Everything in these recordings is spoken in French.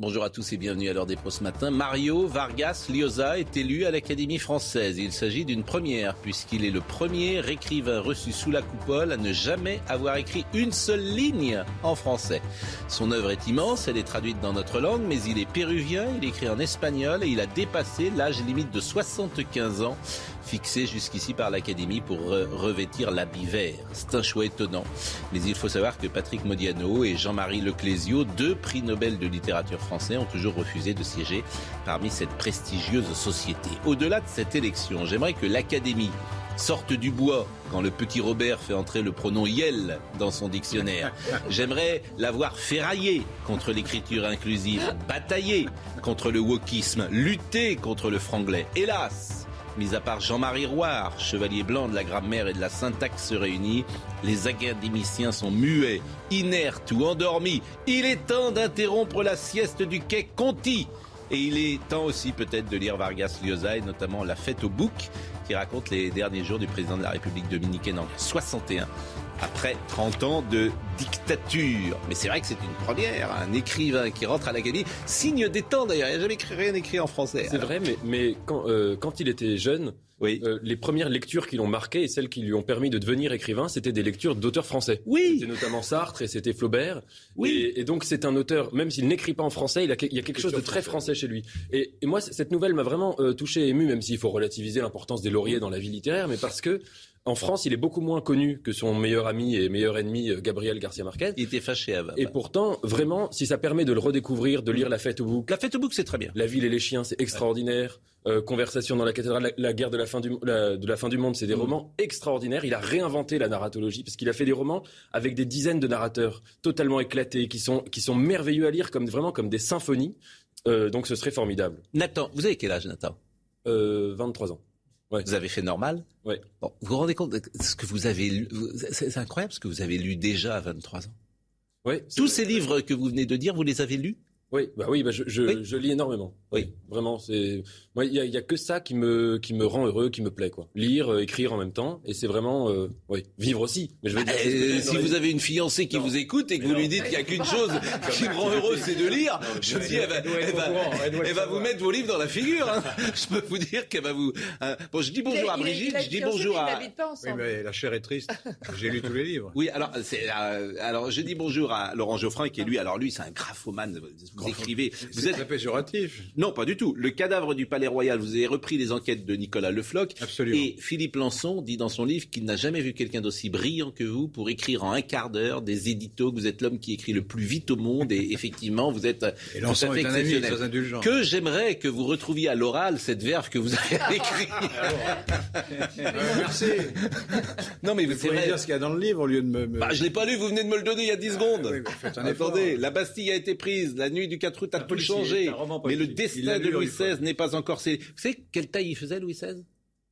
Bonjour à tous et bienvenue à l'heure des pros ce matin. Mario Vargas Llosa est élu à l'Académie française. Il s'agit d'une première puisqu'il est le premier écrivain reçu sous la coupole à ne jamais avoir écrit une seule ligne en français. Son œuvre est immense, elle est traduite dans notre langue, mais il est péruvien, il écrit en espagnol et il a dépassé l'âge limite de 75 ans fixé jusqu'ici par l'Académie pour re- revêtir l'habit vert. C'est un choix étonnant. Mais il faut savoir que Patrick Modiano et Jean-Marie Leclésio, deux prix Nobel de littérature français, ont toujours refusé de siéger parmi cette prestigieuse société. Au-delà de cette élection, j'aimerais que l'Académie sorte du bois quand le petit Robert fait entrer le pronom Yel dans son dictionnaire. J'aimerais l'avoir ferraillé contre l'écriture inclusive, bataillé contre le wokisme, lutter contre le franglais. Hélas, Mis à part Jean-Marie Roire, chevalier blanc de la grammaire et de la syntaxe réunis, les académiciens sont muets, inertes ou endormis. Il est temps d'interrompre la sieste du quai Conti. Et il est temps aussi peut-être de lire Vargas Llosa et notamment La fête au bouc qui raconte les derniers jours du président de la République dominicaine en 61 après 30 ans de dictature. Mais c'est vrai que c'est une première, un écrivain qui rentre à l'Académie, signe des temps d'ailleurs, il n'a jamais écrit, rien écrit en français. C'est vrai, mais, mais quand, euh, quand il était jeune, Oui. euh, les premières lectures qui l'ont marqué et celles qui lui ont permis de devenir écrivain, c'était des lectures d'auteurs français. Oui. C'était notamment Sartre et c'était Flaubert. Oui. Et, et donc c'est un auteur, même s'il n'écrit pas en français, il, a, il y a quelque chose de très français chez lui. Et, et moi, cette nouvelle m'a vraiment euh, touché et ému, même s'il faut relativiser l'importance des lauriers dans la vie littéraire, mais parce que en France, il est beaucoup moins connu que son meilleur ami et meilleur ennemi, euh, Gabriel Garcia Marquez. Il était fâché avant. Et pourtant, vraiment, si ça permet de le redécouvrir, de lire La Fête au bouc, La fête au bouc, c'est très bien. la ville et les chiens, c'est extraordinaire. Euh, Conversation dans la cathédrale, la, la guerre de la fin du, la- de la fin du monde, c'est des Mm. romans extraordinaires. Il a réinventé la narratologie parce qu'il a fait des romans avec des dizaines de narrateurs totalement éclatés, qui sont, qui sont merveilleux à lire, comme vraiment comme des symphonies. Euh, donc ce serait formidable. Nathan, vous avez quel âge, Nathan? Euh, 23 ans. Vous avez fait normal Ouais. Bon, vous vous rendez compte de ce que vous avez lu C'est incroyable ce que vous avez lu déjà à 23 ans. Ouais, Tous ces livres que vous venez de dire, vous les avez lus? Oui, bah oui, bah je, je, Oui. je lis énormément. Oui. Vraiment, c'est moi, il y a, il y a que ça qui me qui me rend heureux, qui me plaît quoi. Lire, euh, écrire en même temps, et c'est vraiment, euh, oui, vivre aussi. Mais je veux dire, que Euh, Si vous avez une fiancée qui vous écoute et que vous lui dites qu'il n'y a qu'une chose qui me rend heureux, c'est de lire, je dis, elle va, elle va- elle va vous mettre vos livres dans la figure. hein. Je peux vous dire qu'elle va vous. hein. Bon, je dis bonjour à Il Brigitte, je dis bonjour à. Oui, ensemble. mais la chair est triste. J'ai lu tous les livres. Oui, alors, c'est, euh, alors je dis bonjour à Laurent Geoffrin qui est lui. Alors lui, c'est un graphomane. Vous écrivez. Vous êtes très péjoratif. Non, pas du tout. Le cadavre du Palais Royal, vous avez repris les enquêtes de Nicolas Le Floch. Absolument. Et Philippe Lançon dit dans son livre qu'il n'a jamais vu quelqu'un d'aussi brillant que vous pour écrire en un quart d'heure des éditos, que vous êtes l'homme qui écrit le plus vite au monde et effectivement, vous êtes Et tout à l'ensemble fait est un ami exceptionnel. très indulgent. Que j'aimerais que vous retrouviez à l'oral cette verve que vous avez écrite. Euh, merci. non, mais Vous pourriez vrai. dire ce qu'il y a dans le livre au lieu de me. me- Bah, je l'ai pas lu, vous venez de me le donner il y a 10 secondes. oui, mais faites un effort. Attendez, la Bastille a été prise, la nuit du 4 août a Un tout policier, changé. Mais le destin de Louis. XVI n'est pas encore scellé. Vous savez quelle taille il faisait Louis XVI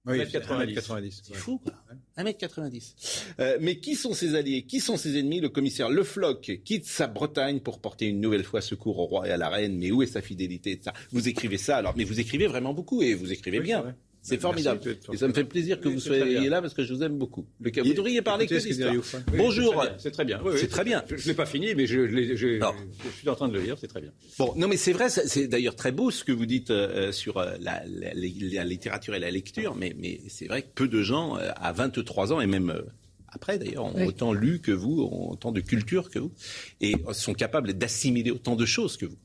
oui, 1m90. 1m90. C'est fou, quoi. 1m90. Euh, mais qui sont ses alliés? Qui sont ses ennemis? Le commissaire Le Floch quitte sa Bretagne pour porter une nouvelle fois secours au roi et à la reine. Mais où est sa fidélité? De ça Vous écrivez ça alors, mais vous écrivez vraiment beaucoup et vous écrivez Oui, bien. C'est formidable. Et ça me fait plaisir que Oui, vous soyez là parce que je vous aime beaucoup. Le cas- Il- Vous devriez parler que d'histoire. Bonjour. C'est très bien. C'est très bien. Je ne l'ai pas fini, mais je, suis en train de le lire, c'est très bien. Bon, non, mais c'est vrai, c'est d'ailleurs très beau ce que vous dites euh, sur euh, la, la- la- la littérature et la lecture, mais, mais c'est vrai que peu de gens, euh, à 23 ans, et même euh, après d'ailleurs, ont Oui. autant lu que vous, ont autant de culture que vous, et sont capables d'assimiler autant de choses que vous.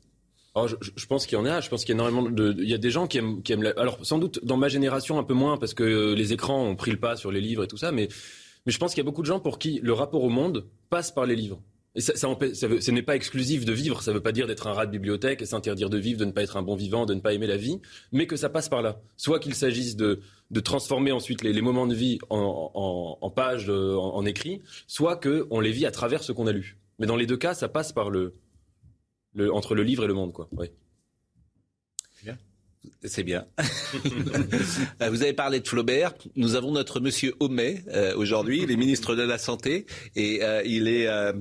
Je, pense qu'il y en a. Je pense qu'il y a énormément de. Il y a des gens qui aiment, qui la- Alors, sans doute dans ma génération un peu moins parce que euh, les écrans ont pris le pas sur les livres et tout ça, mais mais je pense qu'il y a beaucoup de gens pour qui le rapport au monde passe par les livres. Et ça, ce n'est pas exclusif de vivre. Ça ne veut pas dire d'être un rat de bibliothèque et s'interdire de vivre, de ne pas être un bon vivant, de ne pas aimer la vie, mais que ça passe par là. Soit qu'il s'agisse de transformer ensuite les, moments de vie en, pages, euh, en, en écrit, soit que on les vit à travers ce qu'on a lu. Mais dans les deux cas, ça passe par le, le entre le livre et le monde, quoi. Oui. C'est bien. Euh, Vous avez parlé de Flaubert. Nous avons notre monsieur Homais euh, aujourd'hui. Il est ministre de la Santé et euh, il est, euh,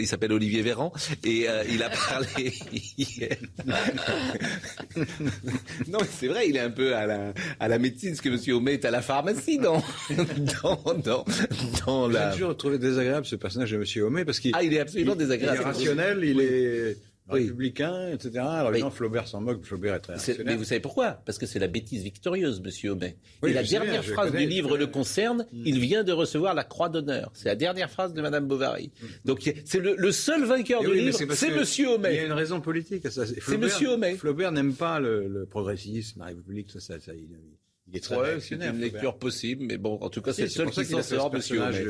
il s'appelle Olivier Véran et il a parlé non, mais c'est vrai, il est un peu à la, à la médecine, ce que monsieur Homais est à la pharmacie dans, dans, dans, dans J'ai la. toujours trouvé désagréable ce personnage de M. Homais parce qu'il Ah, il est absolument il- Il désagréable. est rationnel, il est Oui. républicain, etc. Alors Oui. évidemment, Flaubert s'en moque, Flaubert est très C'est- rationnel. Mais vous savez pourquoi? Parce que c'est la bêtise victorieuse, monsieur Homais. Oui, et la dernière bien, phrase connais, du livre le concerne. Il vient de recevoir la croix d'honneur. C'est la dernière phrase de Madame Bovary. Donc c'est le, le seul vainqueur Et du oui, mais livre, c'est monsieur Il y a Homais. une raison politique à ça. Flaubert- Monsieur Homais. Flaubert n'aime pas le, le progressisme, la République, tout ça. ça, il, il est très Ouais, c'est une lecture possible, mais bon, en tout cas, c'est le seul ça qui s'en sort, monsieur Homais.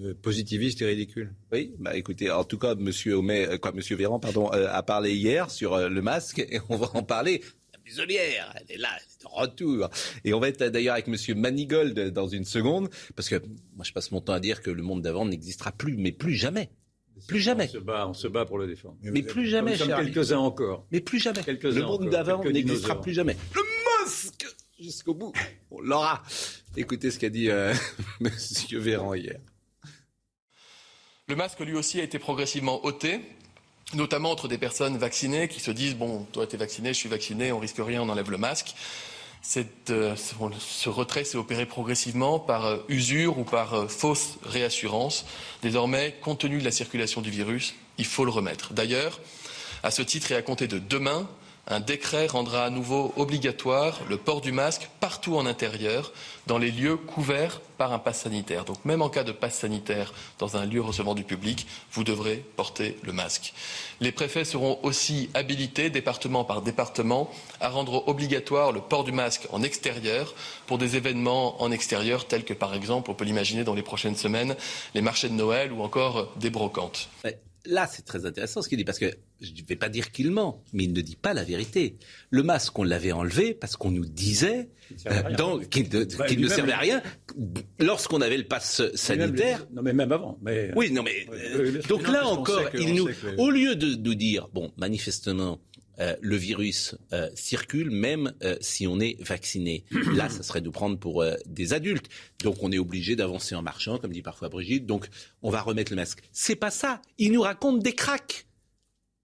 Euh, positiviste et ridicule. Oui, bah écoutez, en tout cas, Monsieur Homais, euh, quoi, Monsieur Véran, pardon, euh, a parlé hier sur euh, le masque et on va en parler. La muselière, elle est là, elle est de retour. Et on va être d'ailleurs avec Monsieur Manigold dans une seconde, parce que moi je passe mon temps à dire que le monde d'avant n'existera plus, mais plus jamais, plus jamais, On se bat, on se bat pour le défendre. mais plus jamais, Nous quelques-uns encore. mais plus jamais. Le monde d'avant n'existera plus jamais. Le masque jusqu'au bout, on l'aura. Écoutez ce qu'a dit euh, Monsieur Véran hier. Le masque, lui aussi, a été progressivement ôté, notamment entre des personnes vaccinées qui se disent Bon, toi, t'es vacciné, je suis vacciné, on risque rien, on enlève le masque. Euh, ce retrait s'est opéré progressivement par euh, usure ou par euh, fausse réassurance. Désormais, compte tenu de la circulation du virus, il faut le remettre. D'ailleurs, à ce titre et à compter de demain, un décret rendra à nouveau obligatoire le port du masque partout en intérieur, dans les lieux couverts par un pass sanitaire. Donc même en cas de pass sanitaire dans un lieu recevant du public, vous devrez porter le masque. Les préfets seront aussi habilités, département par département, à rendre obligatoire le port du masque en extérieur pour des événements en extérieur tels que par exemple, on peut l'imaginer dans les prochaines semaines, les marchés de Noël ou encore des brocantes. Là, c'est très intéressant ce qu'il dit, parce que je ne vais pas dire qu'il ment, mais il ne dit pas la vérité. Le masque, on l'avait enlevé parce qu'on nous disait euh, qu'il ne, Bah, servait à rien lorsqu'on avait le pass sanitaire. Non, mais même avant. Mais... Oui, non, mais euh, donc là encore, que- il nous, que- au lieu de nous dire, bon, manifestement, euh, le virus euh, circule même euh, si on est vacciné. Là, ça serait de prendre pour euh, des adultes. Donc on est obligé d'avancer en marchant, comme dit parfois Brigitte. Donc on va remettre le masque. C'est pas ça. Il nous raconte des cracks.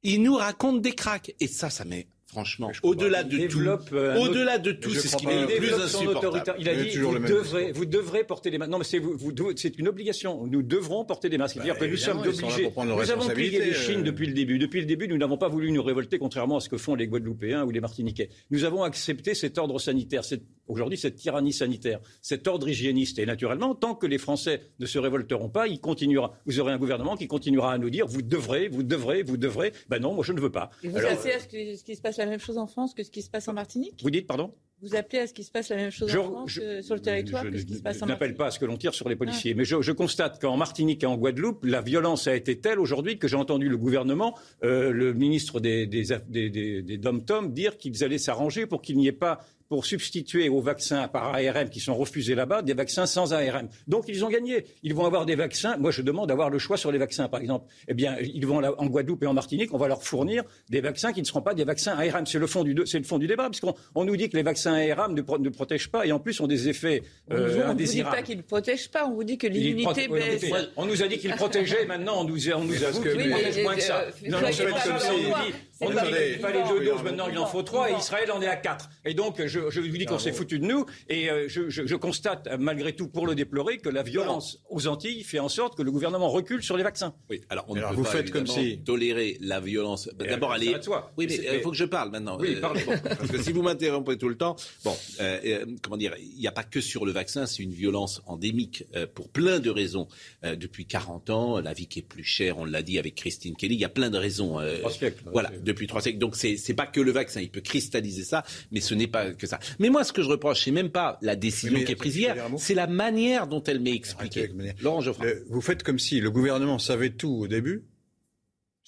Il nous raconte des cracks. Et ça, ça met franchement au-delà de tout. euh, Au-delà de tout, c'est ce qui pas. est le Il plus insupportable. Il a dit vous devrez, discours. vous devrez porter des masques. Non, mais c'est vous, vous devez- c'est une obligation. Nous devrons porter des masques. C'est-à-dire que nous sommes là obligés. Nous avons plié les responsabilités, chines euh. depuis le début. Depuis le début, nous n'avons pas voulu nous révolter, contrairement à ce que font les Guadeloupéens ou les Martiniquais. Nous avons accepté cet ordre sanitaire, cette- aujourd'hui cette tyrannie sanitaire, cet ordre hygiéniste. Et naturellement, tant que les Français ne se révolteront pas, il continuera. Vous aurez un gouvernement qui continuera à nous dire vous devrez, vous devrez, vous devrez. Ben non, moi je ne veux pas. Et vous Alors, à ce, qui se passe la même chose en France que ce qui se passe en Martinique vous dites pardon Vous appelez à ce qui se passe la même chose Je- en France je- sur le territoire je que ce qui se passe en n'appelle pas à ce que l'on tire sur les policiers, mais je, constate qu'en Martinique et en Guadeloupe, la violence a été telle aujourd'hui que j'ai entendu le gouvernement, euh, le ministre des, des, des, des, des dom-tom dire qu'ils allaient s'arranger pour qu'il n'y ait pas pour substituer aux vaccins par ARM qui sont refusés là-bas, des vaccins sans ARM. Donc ils ont gagné. Ils vont avoir des vaccins. Moi, je demande d'avoir le choix sur les vaccins, par exemple. Eh bien, ils vont en Guadeloupe et en Martinique, on va leur fournir des vaccins qui ne seront pas des vaccins ARM. C'est le fond du, c'est le fond du débat, parce qu'on on nous dit que les vaccins ARM ne, pro- ne protègent pas et en plus ont des effets On euh, ne vous dit indésirables. pas qu'ils ne protègent pas, on vous dit que l'immunité baisse. On nous a dit qu'ils protégeaient, maintenant on nous, a- on nous avoue que- qu'ils protègent moins que ça. euh, Non, non, on qu'il si fallait deux doses, maintenant il en faut trois, et Israël en est à quatre. Et donc je, je vous dis qu'on s'est foutu de nous, et euh, je, je- je constate euh, malgré tout, pour le déplorer, que la violence aux Antilles fait en sorte que le gouvernement recule sur les vaccins. Oui, alors on Alors, ne peut vous pas faites comme si- tolérer la violence. D'abord, ça elle est. Oui, mais il faut que je parle maintenant. Oui, Euh, parlez. bon, parce que si vous m'interrompez tout le temps, bon, euh, euh, comment dire, il n'y a pas que sur le vaccin, c'est une violence endémique euh, pour plein de raisons. Euh, depuis 40 ans, la vie qui est plus chère, on l'a dit avec Christine Kelly, il y a plein de raisons. euh, Trois siècles. Voilà, depuis trois siècles. Donc c'est c'est pas que le vaccin, il peut cristalliser ça, mais ce n'est pas que ça. Mais moi, ce que je reproche, c'est même pas la décision mais qui est prise hier, c'est la manière dont elle m'est expliquée. Laurent Geoffroy. Le- vous faites comme si le gouvernement savait tout au début,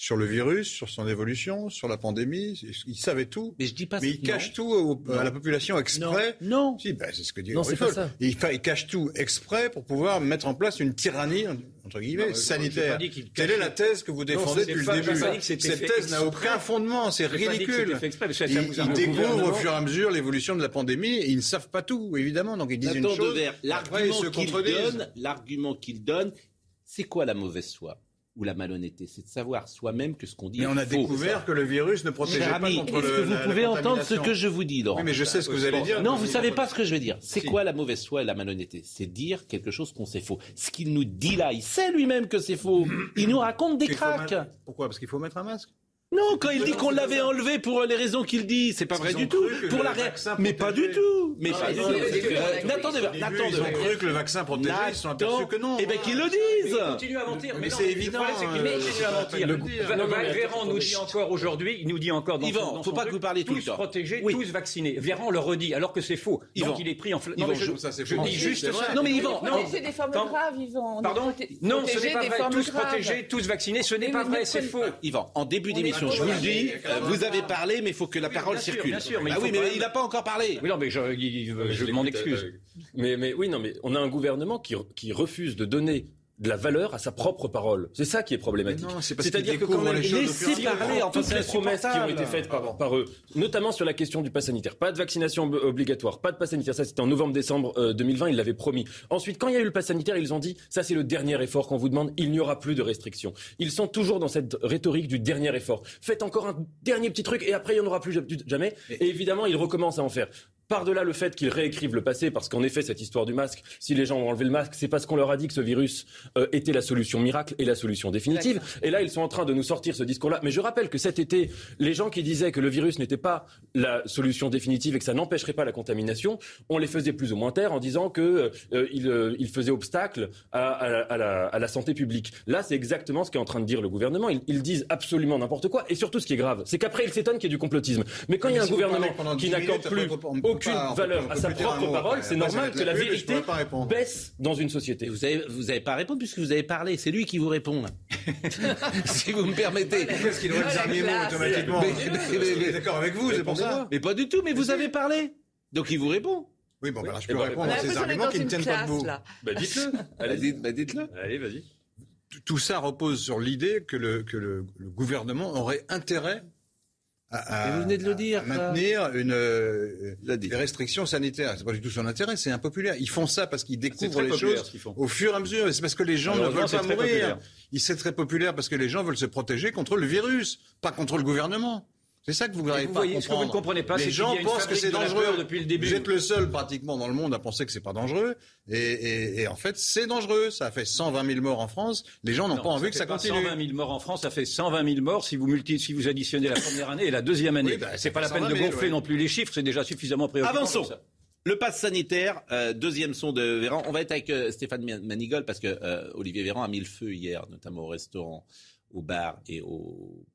sur le virus, sur son évolution, sur la pandémie. Il savait tout. Mais je dis pas Mais il cache non. tout au- à la population exprès. Non. Si, ben, c'est ce que dit Non, c'est pas ça. Il, il cache tout exprès pour pouvoir mettre en place une tyrannie, entre guillemets, Non, sanitaire. Quelle est la thèse que vous défendez depuis le début pas Cette thèse n'a aucun fondement, c'est ridicule. Ils, ils le découvrent au fur et à mesure l'évolution de la pandémie et ils ne savent pas tout, évidemment. Donc ils disent une chose. Ils l'argument se qu'il contredisent. donne, l'argument qu'il donne, c'est quoi la mauvaise foi? Ou la malhonnêteté C'est de savoir soi-même que ce qu'on dit Mais on a faux. découvert que le virus ne protégeait Cher pas ami, contre est-ce que vous la- la pouvez entendre ce que je vous dis, Laurent Oui, mais je sais ce que vous allez dire. Non, vous vous savez pas ce que je vais dire. C'est Si. quoi la mauvaise foi et la malhonnêteté? C'est dire quelque chose qu'on sait faux. Ce qu'il nous dit là, il sait lui-même que c'est faux. Il nous raconte des cracks. mettre- Pourquoi? Parce qu'il faut mettre un masque. Non, quand il dit qu'on l'avait enlevé pour les raisons qu'il dit, c'est pas Ils vrai du tout. Pour la Mais pas du tout. Mais Ah, pas du tout. c'est- Euh, ils ont cru que le vaccin protégeait, ils sont aperçus que non. Eh ben qu'ils le disent. continue à mentir. Mais c'est évident, c'est euh, à c'est Le Véran nous dit encore aujourd'hui, il nous dit encore dans Yvan, faut pas que vous parliez tout le tous temps. protégés, Oui. tous vaccinés. Véran le redit, alors que c'est faux. Donc il est pris en fla- Yvan, Non, mais je, c'est dis juste C'est ça. Non, mais Yvan, Non, Protéger des formes graves, Yvan. Pardon Non, ce n'est pas vrai. Tous protégés, tous vaccinés, ce n'est pas vrai, c'est faux. Yvan, en début On d'émission, je vous le dis, euh, vous avez parlé, mais il faut que la parole circule. bien sûr, mais il ah oui, mais il n'a pas encore parlé. Oui, non, mais je, l'ai m'en excuse. euh, Mais, mais oui, non, mais on a un gouvernement qui, qui refuse de donner de la valeur à sa propre parole. C'est ça qui est problématique. C'est-à-dire que quand même, laissez parler, enfin, toutes les promesses qui ont été faites par, par eux, notamment sur la question du pass sanitaire. Pas de vaccination ob- obligatoire, pas de pass sanitaire. Ça, c'était en novembre-décembre euh, 2020, ils l'avaient promis. Ensuite, quand il y a eu le pass sanitaire, ils ont dit, ça c'est le dernier effort qu'on vous demande, il n'y aura plus de restrictions. Ils sont toujours dans cette rhétorique du dernier effort. Faites encore un dernier petit truc et après il n'y en aura plus ja- jamais. Et évidemment, ils recommencent à en faire. Par-delà le fait qu'ils réécrivent le passé, parce qu'en effet, cette histoire du masque, si les gens ont enlevé le masque, c'est parce qu'on leur a dit que ce virus euh, était la solution miracle et la solution définitive. Et là, ils sont en train de nous sortir ce discours-là. Mais je rappelle que cet été, les gens qui disaient que le virus n'était pas la solution définitive et que ça n'empêcherait pas la contamination, on les faisait plus ou moins taire en disant que euh, il, euh, il faisait obstacle à, à la- à la, à la santé publique. Là, c'est exactement ce qu'est en train de dire le gouvernement. Ils, ils disent absolument n'importe quoi. Et surtout, ce qui est grave, c'est qu'après, ils s'étonnent qu'il y ait du complotisme. Mais quand il y a un si gouvernement qui 10 n'accorde plus aucune pas- on peut- valeur à sa propre mot. parole, c'est normal que la vérité répondre. baisse dans une société. Vous avez, vous avez pas répondu puisque vous avez parlé. C'est lui qui vous répond. si vous me permettez. Qu'est-ce qu'il dire mes mots classe. automatiquement Mais- mais- mais- Il est d'accord avec vous, c'est pour ça. Mais pas du tout. Mais vous avez parlé. Donc il vous répond. Oui, bon, bah, alors je Et peux bon, répondre à ces arguments qui ne tiennent pas debout. Bah dites-le. Bah, dites- bah, dites-le. Allez, vas-y. Tout ça repose sur l'idée que le, que le, le gouvernement aurait intérêt à, vous venez de le dire, à maintenir une, euh, des restrictions sanitaires. C'est pas du tout son intérêt, c'est impopulaire. Ils font ça parce qu'ils découvrent les choses font. au fur et à mesure. Et C'est parce que les gens ne veulent pas mourir. c'est très populaire parce que les gens veulent se protéger contre le virus, pas contre le gouvernement. C'est ça que vous Et n'arrivez vous pas à voyez, ce que vous ne comprenez pas, les gens y a une pensent que c'est de dangereux depuis le début. Vous êtes le seul pratiquement dans le monde à penser que c'est pas dangereux. Et, et- et en fait, c'est dangereux. Ça a fait 120 000 morts en France. Les gens n'ont Non, pas envie que ça pas continue. 120 000 morts en France, ça fait 120 000 morts si vous multi, si vous additionnez la première année et la deuxième année. Oui, bah, c'est pas la peine de 120 000, gonfler ouais. non plus les chiffres, c'est déjà suffisamment préoccupant. Avançons. Le pass sanitaire, euh, deuxième son de Véran. On va être avec euh, Stéphane Man- Manigol parce que euh, Olivier Véran a mis le feu hier, notamment au restaurant, au bar et aux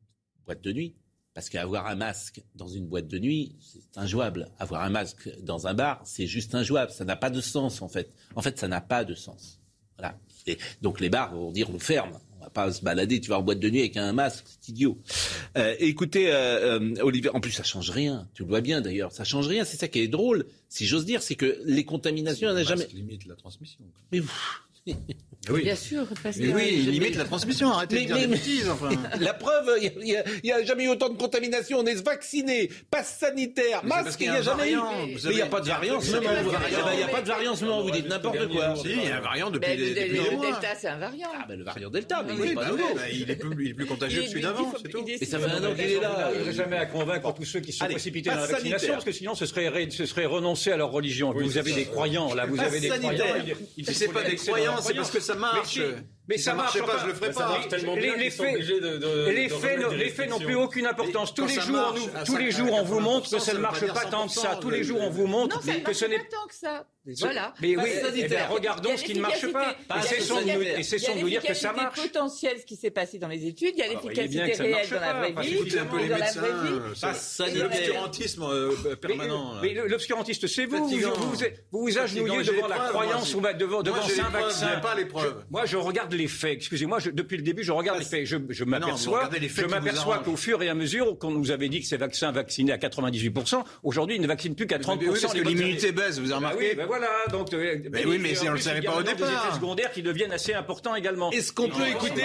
boîtes de nuit. Parce qu'avoir un masque dans une boîte de nuit, c'est injouable. Avoir un masque dans un bar, c'est juste injouable. Ça n'a pas de sens, en fait. En fait, ça n'a pas de sens. Voilà. Et donc les bars vont dire on ferme. On va pas se balader, tu vas en boîte de nuit avec un masque, c'est idiot. Euh, écoutez, euh, euh, Olivier, en plus ça change rien. Tu le vois bien d'ailleurs, ça change rien. C'est ça qui est drôle, si j'ose dire, c'est que les contaminations, il n'y en a jamais. limite la transmission. Mais vous- Oui. Bien sûr, parce Mais que- oui, il limite la transmission. Arrêtez Mais- de dire mais- des bêtises, enfin. La preuve, il n'y a, jamais eu autant de contamination. On est vacciné, passe sanitaire, Mais masque, il y n'y a jamais eu. Mais il n'y a pas de variant ce il moment. Il n'y a pas de variant ce moment, vous dites n'importe quoi. Si, il y a un variant depuis, Ben, des, le. Delta, c'est un variant. Ah ben le variant Delta, mais il n'est pas nouveau. bah, il, est plus, il contagieux que celui d'avant, c'est tout. Et ça fait un an qu'il est là. Je n'arriverai jamais à convaincre tous ceux qui se sont précipités dans la vaccination, parce que sinon ce serait, ce renoncer à leur religion. vous avez des croyants, là, vous avez des croyants. il- il Si c'est pas des croyants, c'est parce que ça marche. Mais, si, mais Si ça, ça marche pas, je le ferais pas. marche tellement les, faits, n'ont- plus aucune importance. Tous les jours, marche, on nous- à tous les 50, jours, on vous montre que 80%, ça ne marche pas tant que ça. 100%, Tous les le- jours, on vous montre que marche ce n'est pas tant que ça. Voilà. Mais oui, eh bien, a regardons ce qui ne marche pas. cessons de nous- dire que ça Il y a marche. potentielle, ce qui s'est passé dans les études. Il y a Ah, l'efficacité réelle marche dans la vraie vie. Écoutez un peu les médecins. euh, C'est l'obscurantisme euh, permanent. là. Mais l'obscurantiste, c'est vous. Vous vous, agenouillez devant la croyance ou devant, un vaccin. Moi, je regarde regarde les faits. Excusez-moi, je- depuis le début, je regarde les faits. Je, m'aperçois, regardez les faits je m'aperçois qu'au fur et à mesure qu'on nous avait dit que ces vaccins vaccinaient à 98%, aujourd'hui, ils ne vaccinent plus qu'à 30%. Mais oui, parce les que l'immunité baisse, vous avez Bah remarqué oui, ben voilà. Donc, euh, Mais oui, mais si on le plus, savait il y a pas au maintenant des départ. effets secondaires qui deviennent assez importants également. Est-ce qu'on peut écouter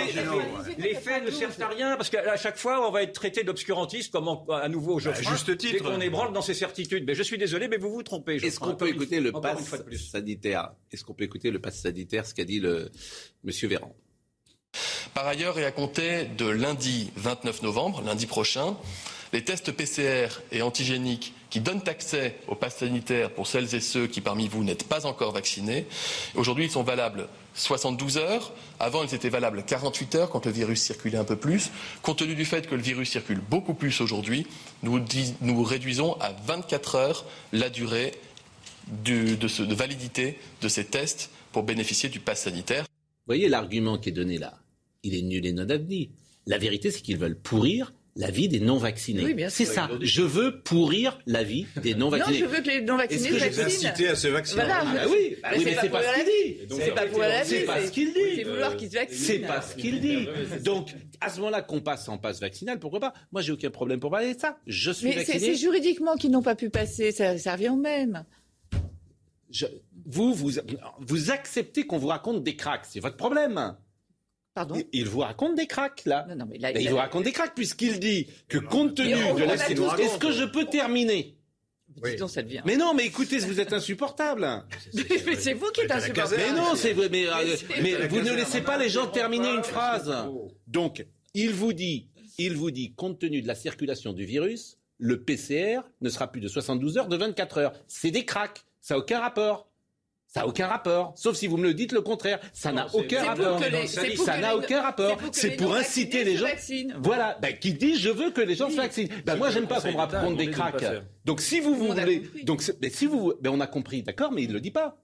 Les faits ne servent à rien parce qu'à chaque fois, on va être traité d'obscurantiste comme en- à nouveau Geoffroy. Bah, juste titre. Dès qu'on ébranle dans ses certitudes. Mais je suis désolé, mais vous vous trompez. Est-ce qu'on peut écouter le pass sanitaire? Est-ce qu'on peut écouter le pass sanitaire, ce qu'a dit le Monsieur Par ailleurs, et à compter de lundi 29 novembre, lundi prochain, les tests PCR et antigéniques qui donnent accès au pass sanitaire pour celles et ceux qui parmi vous n'êtes pas encore vaccinés, aujourd'hui ils sont valables 72 heures. Avant ils étaient valables 48 heures quand le virus circulait un peu plus. Compte tenu du fait que le virus circule beaucoup plus aujourd'hui, nous, réduisons à 24 heures la durée du- de, de validité de ces tests pour bénéficier du pass sanitaire. Vous voyez l'argument qui est donné là Il est nul et non avenu. La vérité, c'est qu'ils veulent pourrir la vie des non-vaccinés. Oui, bien c'est ça. Je veux pourrir la vie des Non, non-vaccinés. je veux que les non-vaccinés Est-ce que vaccinent. incité à se vacciner Voilà. Ah oui, bah oui, mais c'est pas pour ce qu'il dit. C'est pas pour la vie. C'est pas ce qu'il dit. C'est vouloir qu'ils se vaccinent. C'est pas ce qu'il dit. Donc, à ce moment-là, qu'on passe en passe vaccinal, pourquoi pas? Moi, j'ai aucun problème pour parler de ça. Je suis Mais c'est vacciné. c'est juridiquement qu'ils n'ont pas pu passer. Ça, ça revient au même. Je- vous, vous, vous acceptez qu'on vous raconte des cracks. C'est votre problème. Pardon Il, il vous raconte des cracks, là. Non, non, mais là, il vous raconte des cracks, puisqu'il dit que compte tenu on- de la tous- Est-ce que je peux terminer? Dis donc, ça devient. Mais non, mais écoutez, vous êtes insupportable. Mais c'est vous qui êtes insupportable. Mais non, c'est mais, euh, mais vous ne laissez pas les gens terminer une phrase. Donc, il vous dit, il vous dit, compte tenu de la circulation du virus, le PCR ne sera plus de 72 heures, de 24 heures. C'est des cracks. Ça n'a aucun rapport. Ça n'a aucun rapport. Sauf si vous me le dites le contraire. Ça n'a aucun rapport. les- Ça n'a aucun rapport. que C'est les pour inciter les se gens. vaccinent. Voilà, ben, qui dit je veux que les gens se vaccinent. Ben, moi, j'aime pas qu'on me raconte des cracks. Donc, si vous voulez, donc, c'est- ben, si vous, ben, on a compris, d'accord, mais il le dit pas.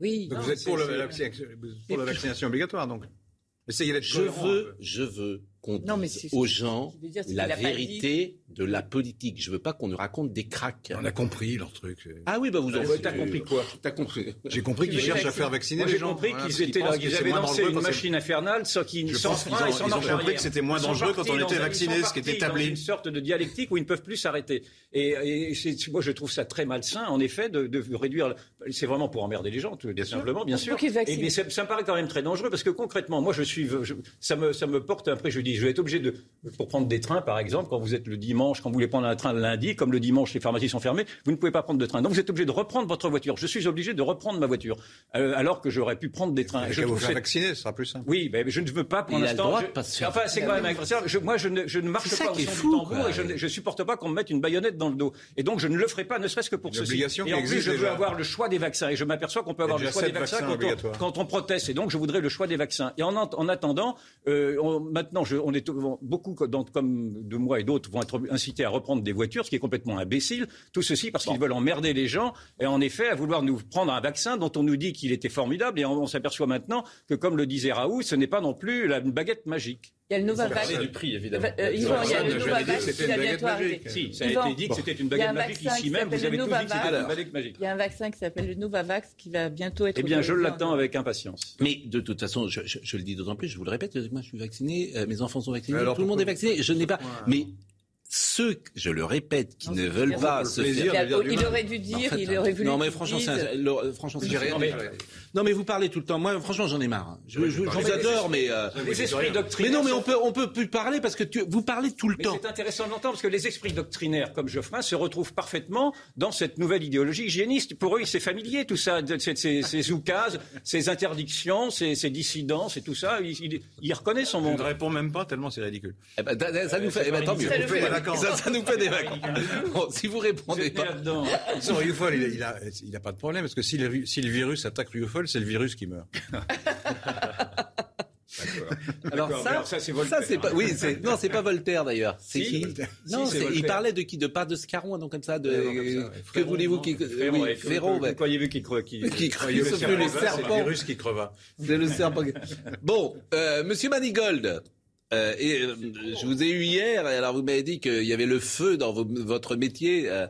Oui. Donc non, vous êtes pour, le- la, vaccination- pour la vaccination obligatoire, donc Essayez d'être Je veux, je veux qu'on Non, mais dise c'est- aux gens dire, la vérité de la politique. Je veux pas qu'on nous raconte des cracks. On a compris leur truc. Ah oui, bah vous en Ouais, T'as compris quoi T'as compris. J'ai compris qu'ils cherchent à vacciner faire vacciner Moi, les j'ai gens. compris Voilà, qu'ils étaient là, qu'ils avaient lancé une machine infernale, sans qu'ils Je sans pense qu'ils frein ont- et sans marche compris que c'était moins dangereux quand on était vacciné, ce qui est établi. une sorte de dialectique où ils ne peuvent plus s'arrêter. Et, moi, je trouve ça très malsain, en effet, de, réduire. C'est vraiment pour emmerder les gens, tout simplement, bien Pour sûr. qu'ils Et vaccinent. mais ça, me paraît quand même très dangereux parce que concrètement, moi, je suis, ça me porte un préjudice. Je vais être obligé de, pour prendre des trains, par exemple, quand vous êtes le dimanche, quand vous voulez prendre un train le lundi, comme le dimanche, les pharmacies sont fermées, vous ne pouvez pas prendre de train. Donc, vous êtes obligé de reprendre votre voiture. Je suis obligé de reprendre ma voiture, euh, alors que j'aurais pu prendre des trains. Et Je vous faire vacciner, ce sera plus simple. oui, mais je ne veux pas pour Il a le l'instant. je- Enfin, c'est quand même incroyable. Je- moi, je ne, je ne marche pas au son fou, du tambour quoi. et je ne je supporte pas qu'on me mette une baïonnette dans le dos. Et donc, je ne le ferai pas, ne serait-ce que pour Une ceci. obligation Et en plus, je veux déjà. avoir le choix des vaccins. Et je m'aperçois qu'on peut avoir le choix des vaccins vaccins quand on, obligatoires. quand on proteste. Et donc, je voudrais le choix des vaccins. Et en, en- en attendant, euh, on- maintenant, je- on est beaucoup comme de moi et d'autres vont être incités à reprendre des voitures, ce qui est complètement imbécile. Tout ceci parce qu'ils veulent emmerder les gens et en effet à vouloir nous prendre un vaccin dont on nous dit qu'il était formidable. Et on, on s'aperçoit maintenant que, comme le disait Raoult, ce n'est pas non plus la une baguette magique. Il y a le Novavax. du prix, évidemment. Euh, Yvan, il y a le Novavax c'était qui va une baguette bientôt arriver. magique. Si, ça a Yvan, été dit que c'était une il y a baguette un magique vaccin ici qui même. Vous s'appelle avez le tous dit que c'était Novavax. une baguette magique. Il y a un vaccin qui s'appelle le Novavax qui va bientôt être. Eh bien, je en l'attends avec impatience. Mais de toute façon, je, je- je le dis d'autant plus, je vous le répète, moi je suis vacciné, euh, mes enfants sont vaccinés, alors, tout le monde est vacciné, je n'ai pas. Mais ceux, je le répète, qui Non, ne c'est veulent pas se faire. Il, dire aurait dû En dire, fait, il aurait voulu. non mais franchement, c'est le- franchement, c'est rien non, mais, mais vous parlez tout le temps. Moi, franchement, j'en ai marre. Je, Oui, je- vous je parlez. vous adore, mais euh, Les esprits mais doctrinaires. non, mais on peut on peut plus parler parce que tu, vous parlez tout le Mais temps. c'est intéressant de l'entendre parce que les esprits doctrinaires comme Geoffrin se retrouvent parfaitement dans cette nouvelle idéologie hygiéniste. Pour eux, c'est familier tout ça, ces, ces, ces oukases, ces interdictions, ces, ces dissidences et tout ça. Ils, ils, ils reconnaissent son Je ne monde. réponds même pas tellement c'est ridicule. Eh ben, ça nous fait, eh ben, tant mieux. Ça nous fait des vacances. Ça, ça nous fait des vacances. Bon, si vous répondez pas. là-dedans. Non, il, a- il a, il a pas de problème, parce que si le, si le virus attaque C'est le virus qui meurt. Alors ça, alors ça, c'est ça Voltaire. c'est pas, oui, c'est, non, c'est pas Voltaire d'ailleurs. C'est Si, qui Voltaire. Non, Si, c'est c'est- il parlait de qui? De Scarron, donc comme ça, de. Comme ça, ouais. que voulez-vous qui, Ferron, oui, Ferron, ouais. que croyez-vous qui croit qui, Qui croyez sauf le les serpent. C'est le virus qui creva. C'est le serpent. Bon, euh, Monsieur Manigold. Euh, et, euh, je vous ai eu hier, et alors vous m'avez dit qu'il y avait le feu dans votre métier, euh,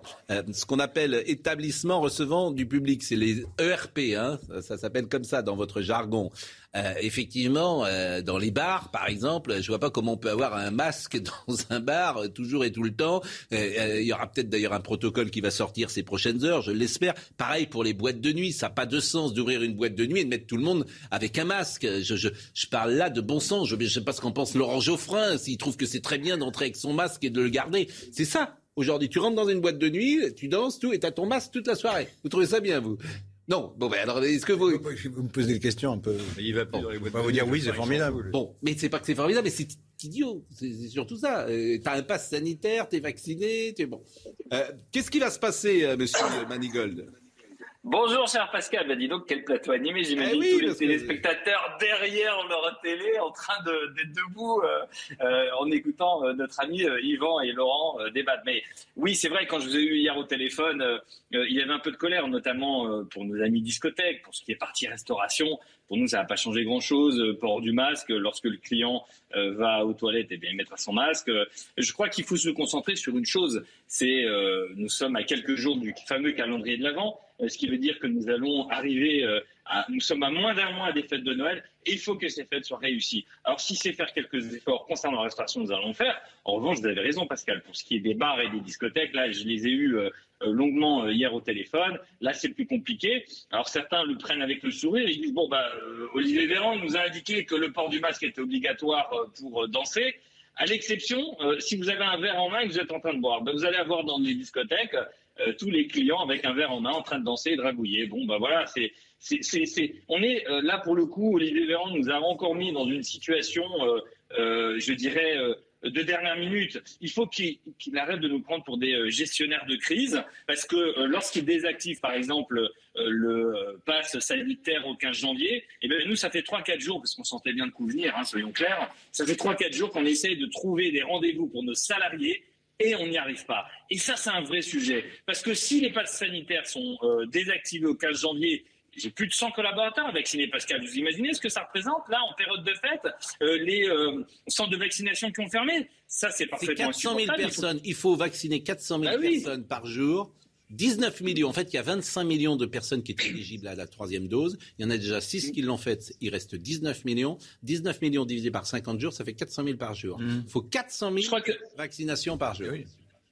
ce qu'on appelle établissement recevant du public, c'est les ERP, hein, ça s'appelle comme ça dans votre jargon. Euh, effectivement, euh, dans les bars, par exemple, je vois pas comment on peut avoir un masque dans un bar euh, toujours et tout le temps. il y aura peut-être d'ailleurs un protocole qui va sortir ces prochaines heures, je l'espère. Pareil pour les boîtes de nuit, ça n'a pas de sens d'ouvrir une boîte de nuit et de mettre tout le monde avec un masque. Je, je, parle là de bon sens. Je ne sais pas ce qu'en pense Laurent Geoffrin, s'il trouve que c'est très bien d'entrer avec son masque et de le garder. C'est ça. Aujourd'hui, tu rentres dans une boîte de nuit, tu danses, tout, et tu as ton masque toute la soirée. Vous trouvez ça bien, vous? Non, bon ben alors est-ce que vous vous me posez des questions un peu Il va plus dans les boîtes. On va vous dire oui, c'est formidable. Bon, mais c'est pas que c'est formidable, mais c'est idiot. C'est surtout ça. Euh, t'as un pass sanitaire, t'es vacciné, t'es bon. Euh, Qu'est-ce qui va se passer, euh, Monsieur Manigold? Bonjour, cher Pascal. Bah, dis donc, quel plateau animé. J'imagine eh tous les téléspectateurs derrière leur télé en train d'être debout euh, euh, en écoutant euh, notre ami Yvan et Laurent débattre. Mais oui, c'est vrai, quand je vous ai eu hier au téléphone, il y avait un peu de colère, notamment pour nos amis discothèques, pour ce qui est partie restauration. Pour nous, ça n'a pas changé grand-chose. Port du masque, lorsque le client va aux toilettes, eh bien, il mettra son masque. Je crois qu'il faut se concentrer sur une chose. C'est, nous sommes à quelques jours du fameux calendrier de l'Avent euh, ce qui veut dire que nous allons arriver euh, à, nous sommes à moins d'un mois des fêtes de Noël et il faut que ces fêtes soient réussies. Alors si c'est faire quelques efforts concernant la restauration, nous allons le faire. En revanche, vous avez raison Pascal, pour ce qui est des bars et des discothèques, là je les ai eus euh, longuement hier au téléphone. Là c'est plus compliqué. Alors certains le prennent avec le sourire, ils disent bon bah Olivier Véran nous a indiqué que le port du masque était obligatoire pour danser. À l'exception, si vous avez un verre en main et que vous êtes en train de boire, ben, vous allez avoir dans les discothèques euh, tous les clients avec un verre en main en train de danser et dragouiller. Bon, ben voilà, c'est, c'est, on est euh, là pour le coup. Olivier Véran nous a encore mis dans une situation, euh, je dirais, de dernière minute. Il faut qu'il, arrête de nous prendre pour des gestionnaires de crise, parce que lorsqu'il désactive, par exemple, le pass sanitaire au 15 janvier, eh bien, nous, ça fait 3-4 jours, parce qu'on sentait bien de coup hein, soyons clairs, ça fait 3-4 jours qu'on essaye de trouver des rendez-vous pour nos salariés et on n'y arrive pas. Et ça, c'est un vrai sujet. Parce que si les passes sanitaires sont euh, désactivés au 15 janvier, j'ai plus de 100 collaborateurs vaccinés, Pascal. Vous imaginez ce que ça représente, là, en période de fête, euh, les euh, centres de vaccination qui ont fermé? Ça, c'est parfaitement 400 000 personnes. Il faut... vacciner 400 000 bah personnes par jour. 19 millions. En fait, il y a 25 millions de personnes qui étaient éligibles à la troisième dose. Il y en a déjà 6 qui l'ont fait. Il reste 19 millions. 19 millions divisé par 50 jours, ça fait 400 000 par jour. Mm. Il faut 400 000 vaccinations par jour.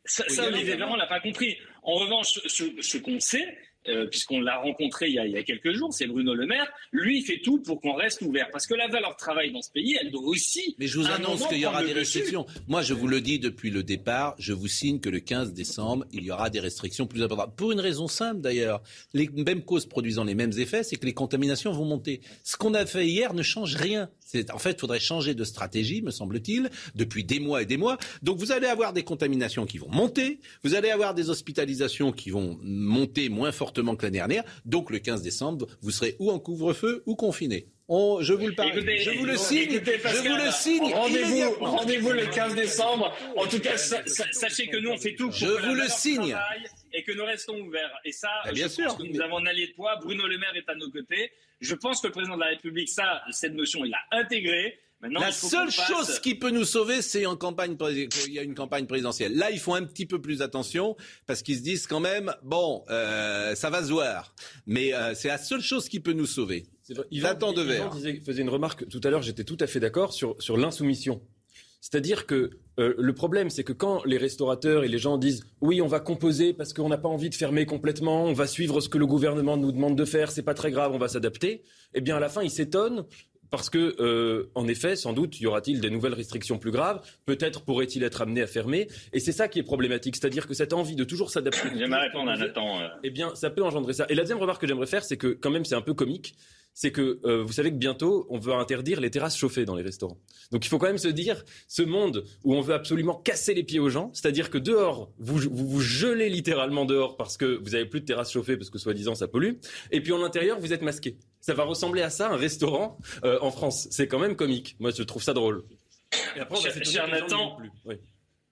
Ça, ça Olivier Véran l'a pas compris. En revanche, ce qu'on sait, euh, puisqu'on l'a rencontré il y, a, quelques jours, c'est Bruno Le Maire. Lui, il fait tout pour qu'on reste ouvert. Parce que la valeur travail dans ce pays, elle doit aussi. Mais je vous annonce qu'il y aura des restrictions. Moi, je vous le dis depuis le départ, je vous signe que le 15 décembre, il y aura des restrictions plus importantes. Pour une raison simple d'ailleurs. Les mêmes causes produisant les mêmes effets, c'est que les contaminations vont monter. Ce qu'on a fait hier ne change rien. En fait, il faudrait changer de stratégie, me semble-t-il, depuis des mois et des mois. Donc vous allez avoir des contaminations qui vont monter, vous allez avoir des hospitalisations qui vont monter moins fortement que l'année dernière. Donc le 15 décembre, vous serez ou en couvre-feu ou confiné. je vous le je vous le signe, je vous le signe. Rendez-vous, rendez-vous le 15 décembre. En tout cas, sachez que nous on fait tout. Pour je vous le signe. Et que nous restons ouverts. Et ça, eh bien sûr. que nous avons un allié de poids. Bruno Le Maire est à nos côtés. Je pense que le président de la République, ça, cette notion, il l'a intégrée. La seule chose qui peut nous sauver, c'est en campagne, il y a une campagne présidentielle. Là, ils font un petit peu plus attention parce qu'ils se disent quand même, bon, euh, ça va se voir. Mais euh, c'est la seule chose qui peut nous sauver. Il attend de verre. faisait une remarque tout à l'heure, j'étais tout à fait d'accord sur, sur l'insoumission. C'est-à-dire que euh, le problème, c'est que quand les restaurateurs et les gens disent oui, on va composer parce qu'on n'a pas envie de fermer complètement, on va suivre ce que le gouvernement nous demande de faire, c'est pas très grave, on va s'adapter. Eh bien, à la fin, ils s'étonnent parce que, euh, en effet, sans doute, y aura-t-il des nouvelles restrictions plus graves Peut-être pourrait-il être amené à fermer. Et c'est ça qui est problématique, c'est-à-dire que cette envie de toujours s'adapter. J'aimerais répondre à Nathan. Euh. Eh bien, ça peut engendrer ça. Et la deuxième remarque que j'aimerais faire, c'est que quand même, c'est un peu comique c'est que euh, vous savez que bientôt, on veut interdire les terrasses chauffées dans les restaurants. Donc il faut quand même se dire, ce monde où on veut absolument casser les pieds aux gens, c'est-à-dire que dehors, vous, vous, gelez littéralement dehors parce que vous avez plus de terrasse chauffée parce que soi-disant ça pollue, et puis en intérieur, vous êtes masqué. Ça va ressembler à ça, un restaurant euh, en France. C'est quand même comique. Moi, je trouve ça drôle. Et après, cher, Nathan,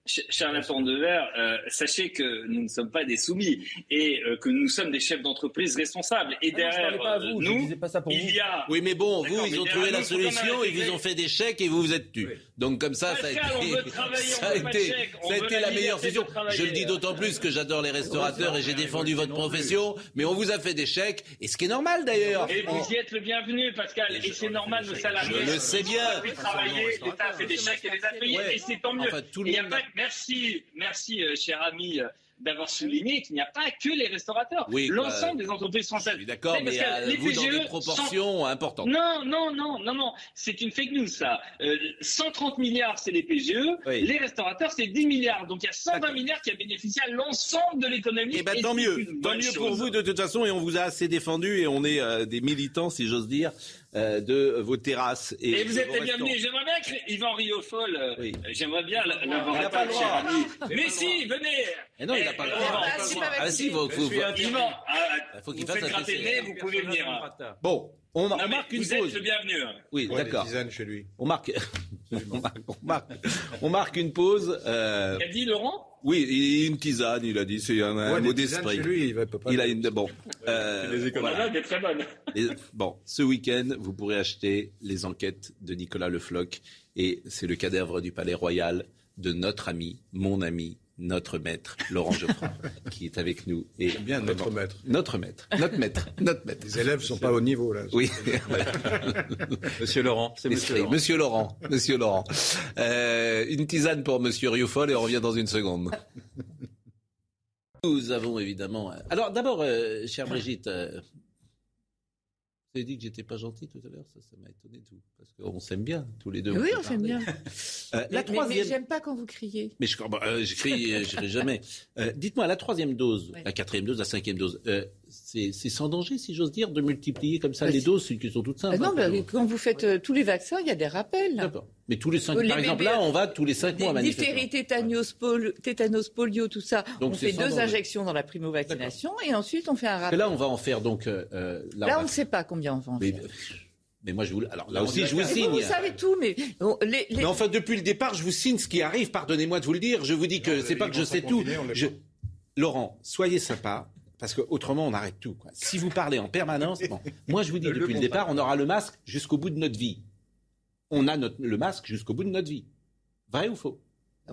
Charlatan de Verre, euh, sachez que nous ne sommes pas des soumis et euh, que nous sommes des chefs d'entreprise responsables. Et Ah derrière pas à vous, je nous, pas ça pour il vous. y a. Oui, mais bon, vous, ils ont trouvé la solution, ils vous ont fait des chèques et vous vous êtes tu. Donc comme ça, ça a été, ça a été, ça a la la meilleure solution. travailler. Je le dis d'autant plus que j'adore les restaurateurs et j'ai défendu votre profession, mais on vous a fait des chèques, et ce qui est normal d'ailleurs. Et vous y êtes le bienvenu, Pascal. Et c'est normal, nos salariés. Je le sais bien. l'État a fait des chèques et les a payés, et c'est tant mieux. Il a pas- Merci, merci, euh, cher ami, d'avoir souligné qu'il n'y a pas que les restaurateurs. Oui, L'ensemble des entreprises françaises. Je suis d'accord, mais euh, les vous dans PGE des proportions importantes. Non, non, non, non, non. C'est une fake news, ça. Euh, 130 milliards, c'est les PGE. Oui. Les restaurateurs, c'est 10 milliards. Donc il y a 120 milliards qui a bénéficié à l'ensemble de l'économie. Eh ben Et tant mieux, tant mieux chose. pour vous de toute façon et on vous a assez défendu et on est euh, des militants si j'ose dire euh, de vos terrasses et, Et vous êtes les bienvenus. J'aimerais bien que Yvan Riofol, euh, Oui. j'aimerais bien l'avoir le cher ami. Mais si, venez. Eh non, il n'a pas le Eh, droit. Yvan, Ah, si, pas Ah si, faut, faut- ah, Il faut qu'il vous fasse faites un gratter le PCR. nez, vous pouvez venir. hein. Bon, on, Non, on mais marque une vous êtes pause. le bienvenu. Oui, Ouais, d'accord. tisanes chez lui. On marque, on marque, on marque, on marque une pause. euh, Qu'a dit Laurent? Oui, il- une tisane, il a dit, c'est un, mot d'esprit. lui, il va peut pas. Il a une bon. euh. Voilà, très bon, ce week-end, vous pourrez acheter les enquêtes de Nicolas Le Floch et c'est le cadavre du Palais Royal de notre ami, mon ami, notre maître, Laurent Geoffroy, qui est avec nous. Et bien notre maître. Notre maître, notre maître, notre maître. Les élèves sont pas au niveau là. Oui. Monsieur Laurent, c'est Monsieur Laurent. Monsieur Laurent. Monsieur Laurent. Euh, une tisane pour Monsieur Rioufol et on revient dans une seconde. Nous avons évidemment. euh, Alors d'abord, euh, chère Brigitte, euh, vous avez dit que j'étais pas gentil tout à l'heure. Ça, ça m'a étonné tout, parce qu'on s'aime bien tous les deux. Oui, on s'aime bien. Euh, la mais- troisième. mais j'aime pas quand vous criez. Mais je bah, euh, je crie, euh, jamais. Euh, Dites-moi, la troisième dose, Ouais. la quatrième dose, la cinquième dose, c'est sans danger, si j'ose dire, de multiplier comme ça Bah, les doses, c'est une question toute simple. Ah non, hein, bah, toujours. quand vous faites euh, tous les vaccins, il y a des rappels. D'accord. Mais tous les cinq, Euh, les par exemple, là, on va tous les cinq mois, diphtérie, tétanos, pol- tétanos, polio, tout ça. Donc on fait deux danger. injections dans la primo-vaccination et ensuite on fait un rappel. là, on va en faire donc. euh, là, Là, on ne sait pas combien on va en mais, faire. mais moi, je vous. Alors là aussi, je vous Mais vous, signe. vous savez tout, mais bon, les, les- Mais enfin, depuis le départ, je vous signe ce qui arrive. Pardonnez-moi de vous le dire. Je vous dis que c'est pas que je sais tout. Je- Laurent, soyez sympa. Parce qu'autrement, on arrête tout. quoi. Si vous parlez en permanence, bon. moi je vous dis le depuis le départ, on aura le masque jusqu'au bout de notre vie. On a notre- le masque jusqu'au bout de notre vie. Vrai ou faux?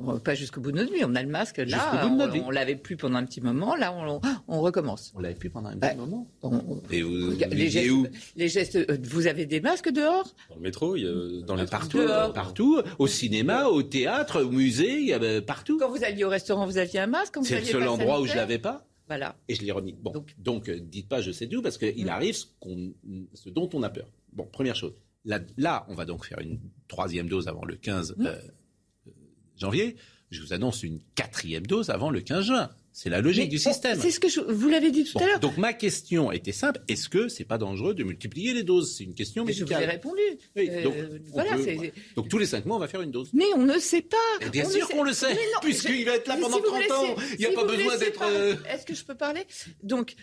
Bon, pas jusqu'au bout de notre vie. On a le masque là. Jusqu'au bout de notre vie. on, on l'avait plus pendant un petit moment. Là, on, on recommence. On l'avait plus pendant un Bah, petit moment. On- Et vous, Regarde, vous les, gestes, où? les gestes. euh, Vous avez des masques dehors? Dans le métro, il y a- dans les Partout, Dehors. partout, au cinéma, au théâtre, au musée, il y avait partout. Quand vous alliez au restaurant, vous aviez un masque? C'est le seul endroit où je l'avais pas. Voilà. Et je remis. Bon, donc, Donc- euh, dites pas je sais d'où, parce qu'il arrive ce, qu'on- ce dont on a peur. Bon, première chose. Là, là, on va donc faire une troisième dose avant le 15 euh, euh, janvier. Je vous annonce une quatrième dose avant le 15 juin. C'est la logique Mais du système. C'est ce que je, vous l'avez dit tout Bon, à l'heure. donc ma question était simple. Est-ce que c'est pas dangereux de multiplier les doses? C'est une question Mais je vous ai médicale. répondu. Oui, Euh, donc, voilà. peut- tous les cinq mois, on va faire une dose. Mais on ne sait pas. Et bien On sûr qu'on le sait, puisqu'il va être là pendant si vous 30 me ans. Il n'y a si pas besoin d'être... euh, Est-ce que je peux parler? Donc,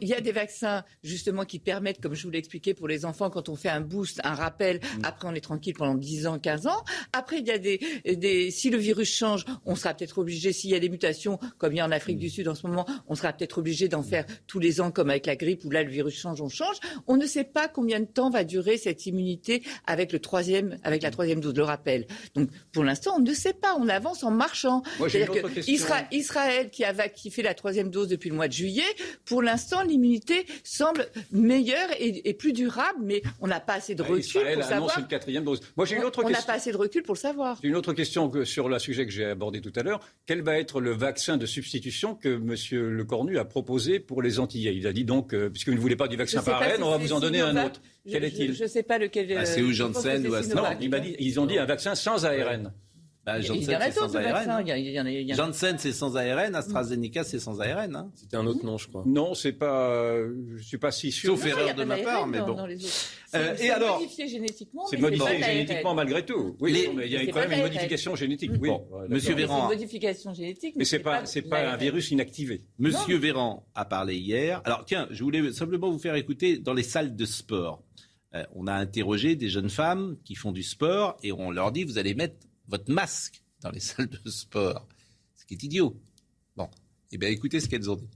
il y a des vaccins justement qui permettent, comme je vous l'ai expliqué pour les enfants, quand on fait un boost, un rappel, Mm. après on est tranquille pendant 10 ans, 15 ans. Après, il y a des, des si le virus change, on sera peut-être obligé, s'il y a des mutations, comme il y a en Afrique Mm. du Sud en ce moment, on sera peut-être obligé d'en faire tous les ans, comme avec la grippe, où là le virus change, on change. On ne sait pas combien de temps va durer cette immunité avec le troisième, avec la troisième dose, le rappel. Donc, pour l'instant, on ne sait pas. On avance en marchant. Moi, que question. Isra- Israël, qui a, qui fait la troisième dose depuis le mois de juillet, pour l'instant, l'immunité semble meilleure et, et plus durable, mais on n'a pas assez de recul Israël pour savoir. une quatrième dose. Moi, j'ai une autre On n'a question. pas assez de recul pour le savoir. J'ai une autre question que- sur le sujet que j'ai abordé tout à l'heure. Quel va être le vaccin de substitution que M. Le Cornu a proposé pour les Antillais Il a dit donc, euh, puisque vous ne voulez pas du vaccin par ARN, si on va vous en donner un autre. Je- Quel est-il? Je ne sais pas lequel. Ah, c'est euh, ou Janssen ou Non, Sinovac. il m'a dit, ils ont dit un vaccin sans ARN. Bah, Il y Janssen, c'est sans. ARN. A- Janssen, c'est sans ARN. AstraZeneca, c'est sans ARN. hein. C'était un autre nom, je crois. Non, c'est pas. euh, je suis pas si sûr. Sauf erreur de ma part, mais bon. dans les autres. Euh, C'est- et c'est alors modifié génétiquement. C'est mais pas modifié génétiquement malgré tout. Oui, Les- mais il y a mais quand même une modification génétique. Oui. Bon, Monsieur. Véran. C'est une modification génétique. Mais c'est pas, c'est pas un virus inactivé. Monsieur Véran a parlé hier. Alors tiens, je voulais simplement vous faire écouter dans les salles de sport. Euh, on a interrogé des jeunes femmes qui font du sport et on leur dit vous allez mettre votre masque dans les salles de sport. Ce qui est idiot. Bon, eh bien écoutez ce qu'elles ont dit.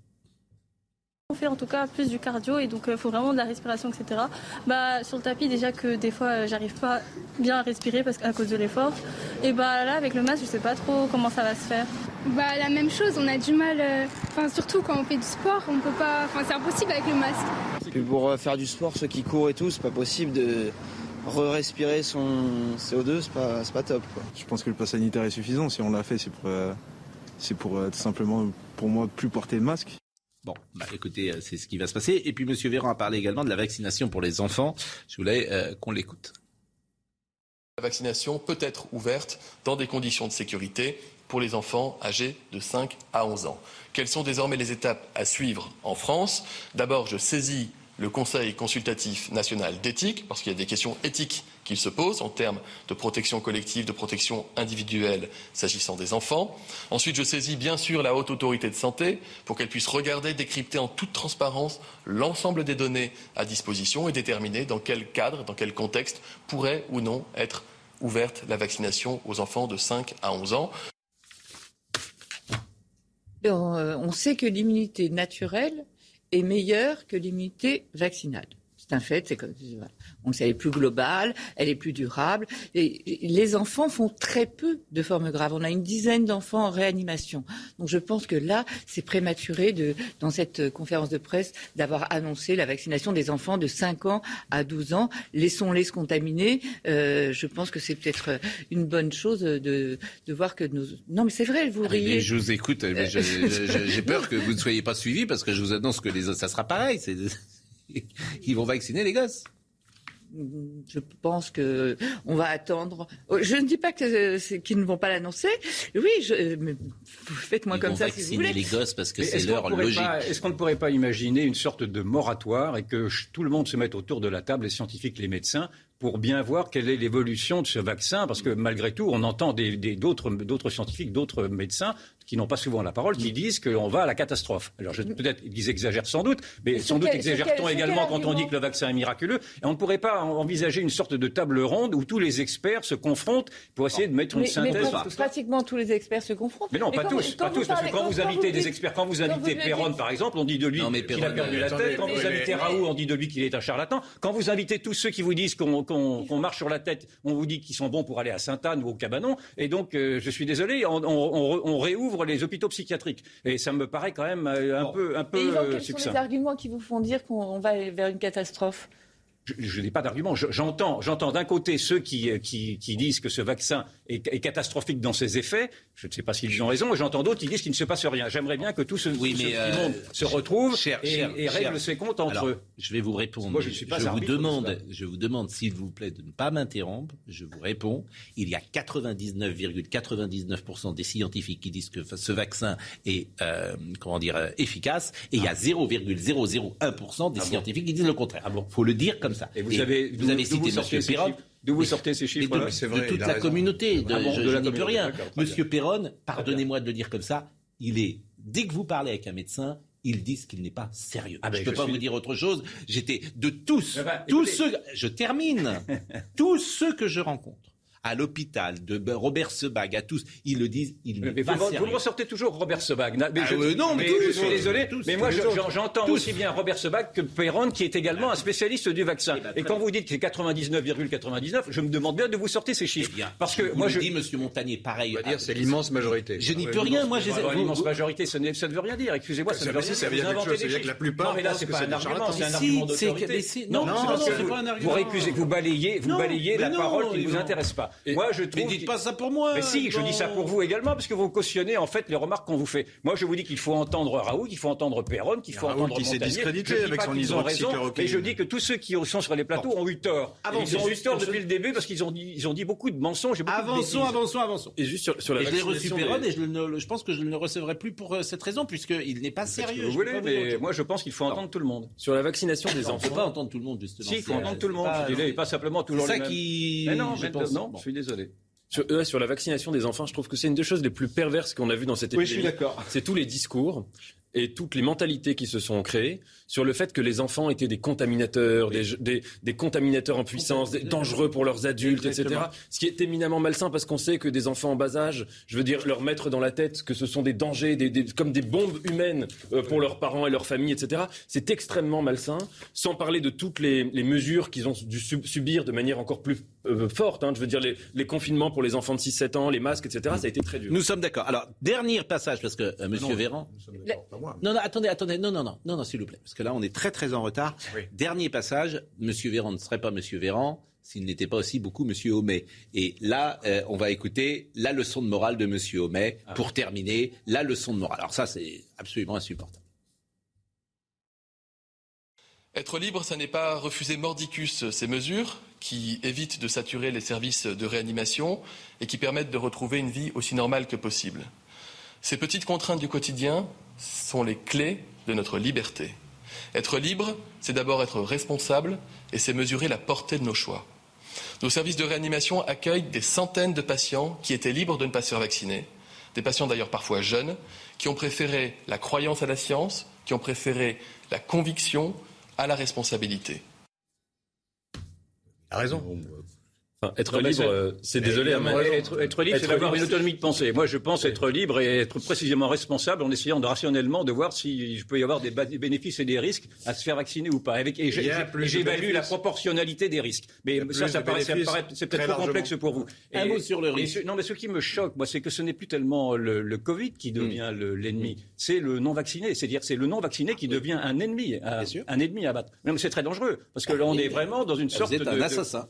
On fait en tout cas plus du cardio et donc il euh, faut vraiment de la respiration, etc. Bah, sur le tapis, déjà que des fois euh, j'arrive pas bien à respirer parce qu'à cause de l'effort. Et bah là, avec le masque, je sais pas trop comment ça va se faire. Bah la même chose, on a du mal, euh, enfin surtout quand on fait du sport, on peut pas, enfin c'est impossible avec le masque. Puis pour faire du sport, ceux qui courent et tout, c'est pas possible de re-respirer son CO2, c'est pas, pas top. Je pense que le pass sanitaire est suffisant. Si on l'a fait, c'est pour, c'est pour simplement pour moi plus porter le masque. Bon, bah, écoutez, euh, c'est ce qui va se passer. Et puis, M. Véran a parlé également de la vaccination pour les enfants. Je voulais euh, qu'on l'écoute. La vaccination peut être ouverte dans des conditions de sécurité pour les enfants âgés de 5 à 11 ans. Quelles sont désormais les étapes à suivre en France? D'abord, je saisis le Conseil consultatif national d'éthique, parce qu'il y a des questions éthiques qu'il se pose en termes de protection collective, de protection individuelle s'agissant des enfants. Ensuite, je saisis bien sûr la haute autorité de santé pour qu'elle puisse regarder, décrypter en toute transparence l'ensemble des données à disposition et déterminer dans quel cadre, dans quel contexte pourrait ou non être ouverte la vaccination aux enfants de 5 à 11 ans. Euh, on sait que l'immunité naturelle est meilleure que l'immunité vaccinale. C'est un fait, c'est comme donc elle est plus globale, elle est plus durable. Et les enfants font très peu de formes graves. On a une dizaine d'enfants en réanimation. Donc je pense que là, c'est prématuré de, dans cette conférence de presse d'avoir annoncé la vaccination des enfants de 5 ans à 12 ans. Laissons-les se contaminer. Euh, je pense que c'est peut-être une bonne chose de, de voir que nos... Non mais c'est vrai, vous riez. je vous écoute, j'ai peur que vous ne soyez pas suivi parce que je vous annonce que les... ça sera pareil. Ils vont vacciner les gosses je pense que on va attendre. Oh, je ne dis pas que qu'ils ne vont pas l'annoncer. Oui, faites-moi comme ça si vous voulez. les gosses parce que c'est leur logique. Est-ce qu'on ne pourrait pas imaginer une sorte de moratoire et que tout le monde se mette autour de la table, les scientifiques, les médecins, pour bien voir quelle est l'évolution de ce vaccin, parce que malgré tout, on entend d'autres scientifiques, d'autres médecins qui n'ont pas souvent la parole, qui disent qu'on va à la catastrophe. Alors peut-être qu'ils exagèrent sans doute, mais sans doute exagère-t-on également quand on dit que le vaccin est miraculeux. Et on ne pourrait pas envisager une sorte de table ronde où tous les experts se confrontent pour essayer de mettre une synthèse. Mais pratiquement tous les experts se confrontent. Mais non, pas tous, pas tous, parce que quand vous invitez des experts, quand vous invitez Perron par exemple, on dit de lui qu'il a perdu la tête. Quand vous invitez Raoult, on dit de lui qu'il est un charlatan. Quand vous invitez tous ceux qui vous disent qu'on qu'on marche sur la tête, on vous dit qu'ils sont bons pour aller à Sainte-Anne ou au Cabanon. Et donc, euh, je suis désolé, on, réouvre les hôpitaux psychiatriques. Et ça me paraît quand même euh, un peu, un peu Yvan, quels sont les arguments qui vous font dire qu'on va vers une catastrophe? Je, n'ai pas d'argument. J'entends, j'entends d'un côté ceux qui, qui, qui, disent que ce vaccin est, est, catastrophique dans ses effets. Je ne sais pas s'ils ont raison. Et j'entends d'autres qui disent qu'il ne se passe rien. J'aimerais bien que tout ce, oui, mais euh, monde se retrouve et, et, règle ses comptes entre eux. Je vais vous répondre. Moi, je, suis pas je vous demande, je vous demande, s'il vous plaît, de ne pas m'interrompre. Je vous réponds. Il y a 99,99% des scientifiques qui disent que ce vaccin est, euh, comment dire, euh, efficace, et il y a 0,001% des ah scientifiques qui disent le contraire. Ah bon. Faut le dire comme et vous avez, vous avez cité M. Perron. D'où vous sortez ces chiffres De, C'est vrai, de toute la communauté. De, ah je, dis plus rien. Monsieur Perron, pardonnez-moi de le dire comme ça, il est, dès que vous parlez avec un médecin, ils disent qu'il n'est pas sérieux. Ah ben, je ne peux pas vous dire autre chose. J'étais de tous, tous ceux, je termine, tous ceux que je rencontre à l'hôpital, de Robert Sebag, à tous, ils le disent, ils ne mais pas vous, vous, ressortez toujours Robert Sebag. Mais ah, je, non, mais, je suis désolé, mais moi j'entends aussi bien Robert Sebag que Perron, qui est également un spécialiste du vaccin. Eh ben, et quand vous dites que c'est 99,99, je me demande bien de vous sortir ces chiffres. Eh parce que moi je dis, Monsieur Montagnier, pareil. Dire c'est l'immense majorité. Je n'y peux rien, moi. L'immense majorité, ça ne veut rien dire. Excusez-moi, ça veut rien dire. Ça veut dire quelque chose. C'est que la plupart. Non, mais là, c'est pas un argument, c'est un argument d'autorité. Non, c'est pas un argument. Vous balayez, vous balayez la parole qui ne vous intéresse pas. Moi, je trouve dites pas ça pour moi. Mais si, je dis ça pour vous également, parce que vous cautionnez en fait les remarques qu'on vous fait. Moi, je vous dis qu'il faut entendre Raoult, qu'il faut entendre Perron, qu'il faut entendre qui s'est discrédité avec son hydroxychloroquine. Et je dis que tous ceux qui sont sur les plateaux ont eu tort. Ils ont eu tort depuis le début parce qu'ils ont dit, ils ont dit beaucoup de mensonges et beaucoup avançons, avançons, avançons. Et juste sur, la et je l'ai reçu Perron et je, pense que je ne le recevrai plus pour euh, cette raison puisqu'il n'est pas sérieux. Vous voulez, mais moi je pense qu'il faut entendre tout le monde. Sur la vaccination des enfants. Il ne faut pas entendre tout le monde justement. Si, il faut entendre tout le monde. Pas simplement toujours les mêmes. C'est ça qui. Mais non, je suis désolé. Sur, sur, la vaccination des enfants, je trouve que c'est une des choses les plus perverses qu'on a vues dans cette épidémie. Oui, je suis d'accord. C'est tous les discours et toutes les mentalités qui se sont créées sur le fait que les enfants étaient des contaminateurs, des, des, contaminateurs en puissance, des, dangereux pour leurs adultes, etc. Ce qui est éminemment malsain parce qu'on sait que des enfants en bas âge, je veux dire, leur mettre dans la tête que ce sont des dangers, des, comme des bombes humaines euh, pour leurs parents et leurs familles, etc. C'est extrêmement malsain, sans parler de toutes les, mesures qu'ils ont dû subir de manière encore plus euh, forte. Hein. je veux dire, les, les, confinements pour les enfants de 6-7 ans, les masques, etc. Ça a été très dur. Nous sommes d'accord. Alors, dernier passage, parce que euh, Monsieur Véran... Non, non, attendez, attendez, non, non, non, non, non s'il vous plaît, parce que là, on est très, très en retard. Dernier passage, Monsieur Véran ne serait pas Monsieur Véran s'il n'était pas aussi beaucoup Monsieur Homais. Et là, euh, on va écouter la leçon de morale de Monsieur Homais ah. pour terminer. La leçon de morale. Alors ça, c'est absolument insupportable. Être libre, ça n'est pas refuser mordicus ces mesures qui évitent de saturer les services de réanimation et qui permettent de retrouver une vie aussi normale que possible. Ces petites contraintes du quotidien sont les clés de notre liberté. Être libre, c'est d'abord être responsable et c'est mesurer la portée de nos choix. Nos services de réanimation accueillent des centaines de patients qui étaient libres de ne pas se faire vacciner, des patients d'ailleurs parfois jeunes, qui ont préféré la croyance à la science, qui ont préféré la conviction à la responsabilité. A raison être libre, euh, c'est désolé. être, être, libre, c'est d'avoir une autonomie de pensée. Moi, je pense être libre et être précisément responsable en essayant de rationnellement de voir si je peux y avoir des bénéfices et des risques à se faire vacciner ou pas. Avec, et j'évalue la proportionnalité des risques. Mais ça, ça paraît, c'est peut-être trop complexe pour vous. Un mot sur le risque. non, mais ce qui me choque, moi, c'est que ce n'est plus tellement le, le Covid qui devient hmm. l'ennemi, c'est le non vacciné. C'est-à-dire, c'est le non vacciné qui devient un ennemi, un, ennemi à battre. mais c'est très dangereux parce que là, on est vraiment dans une sorte de,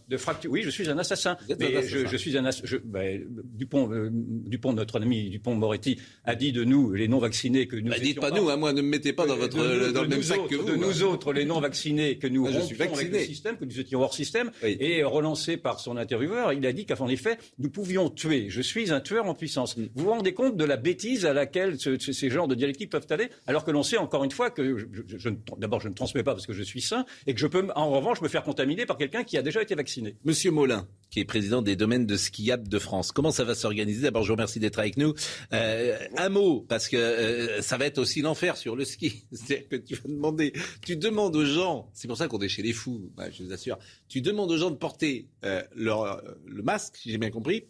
de fracture. Oui, je suis un assassin. Mais je, suis un je, ben, Dupont, euh, Dupont, notre ami Dupont Moretti, a dit de nous, les non-vaccinés, que nous. Bah, dites pas nous, hein, moi, ne me mettez pas dans, votre, dans le même sac que vous. De nous autres, les non-vaccinés, que nous ah, rompions avec le système, que nous étions hors système, et relancé par son intervieweur, il a dit qu'en effet, nous pouvions tuer. Je suis un tueur en puissance. Mm. Vous vous rendez compte de la bêtise à laquelle ces genres de dialectiques peuvent aller, alors que l'on sait encore une fois que, je, d'abord, je ne transmets pas parce que je suis sain, et que je peux, en revanche, me faire contaminer par quelqu'un qui a déjà été vacciné. Monsieur Molin, qui est président des domaines de skiable de France. Comment ça va s'organiser? D'abord, je vous remercie d'être avec nous. Euh, un mot, parce que euh, ça va être aussi l'enfer sur le ski. C'est-à-dire que tu vas demander, tu demandes aux gens, c'est pour ça qu'on est chez les fous, bah, je vous assure, tu demandes aux gens de porter euh, leur, le masque, si j'ai bien compris,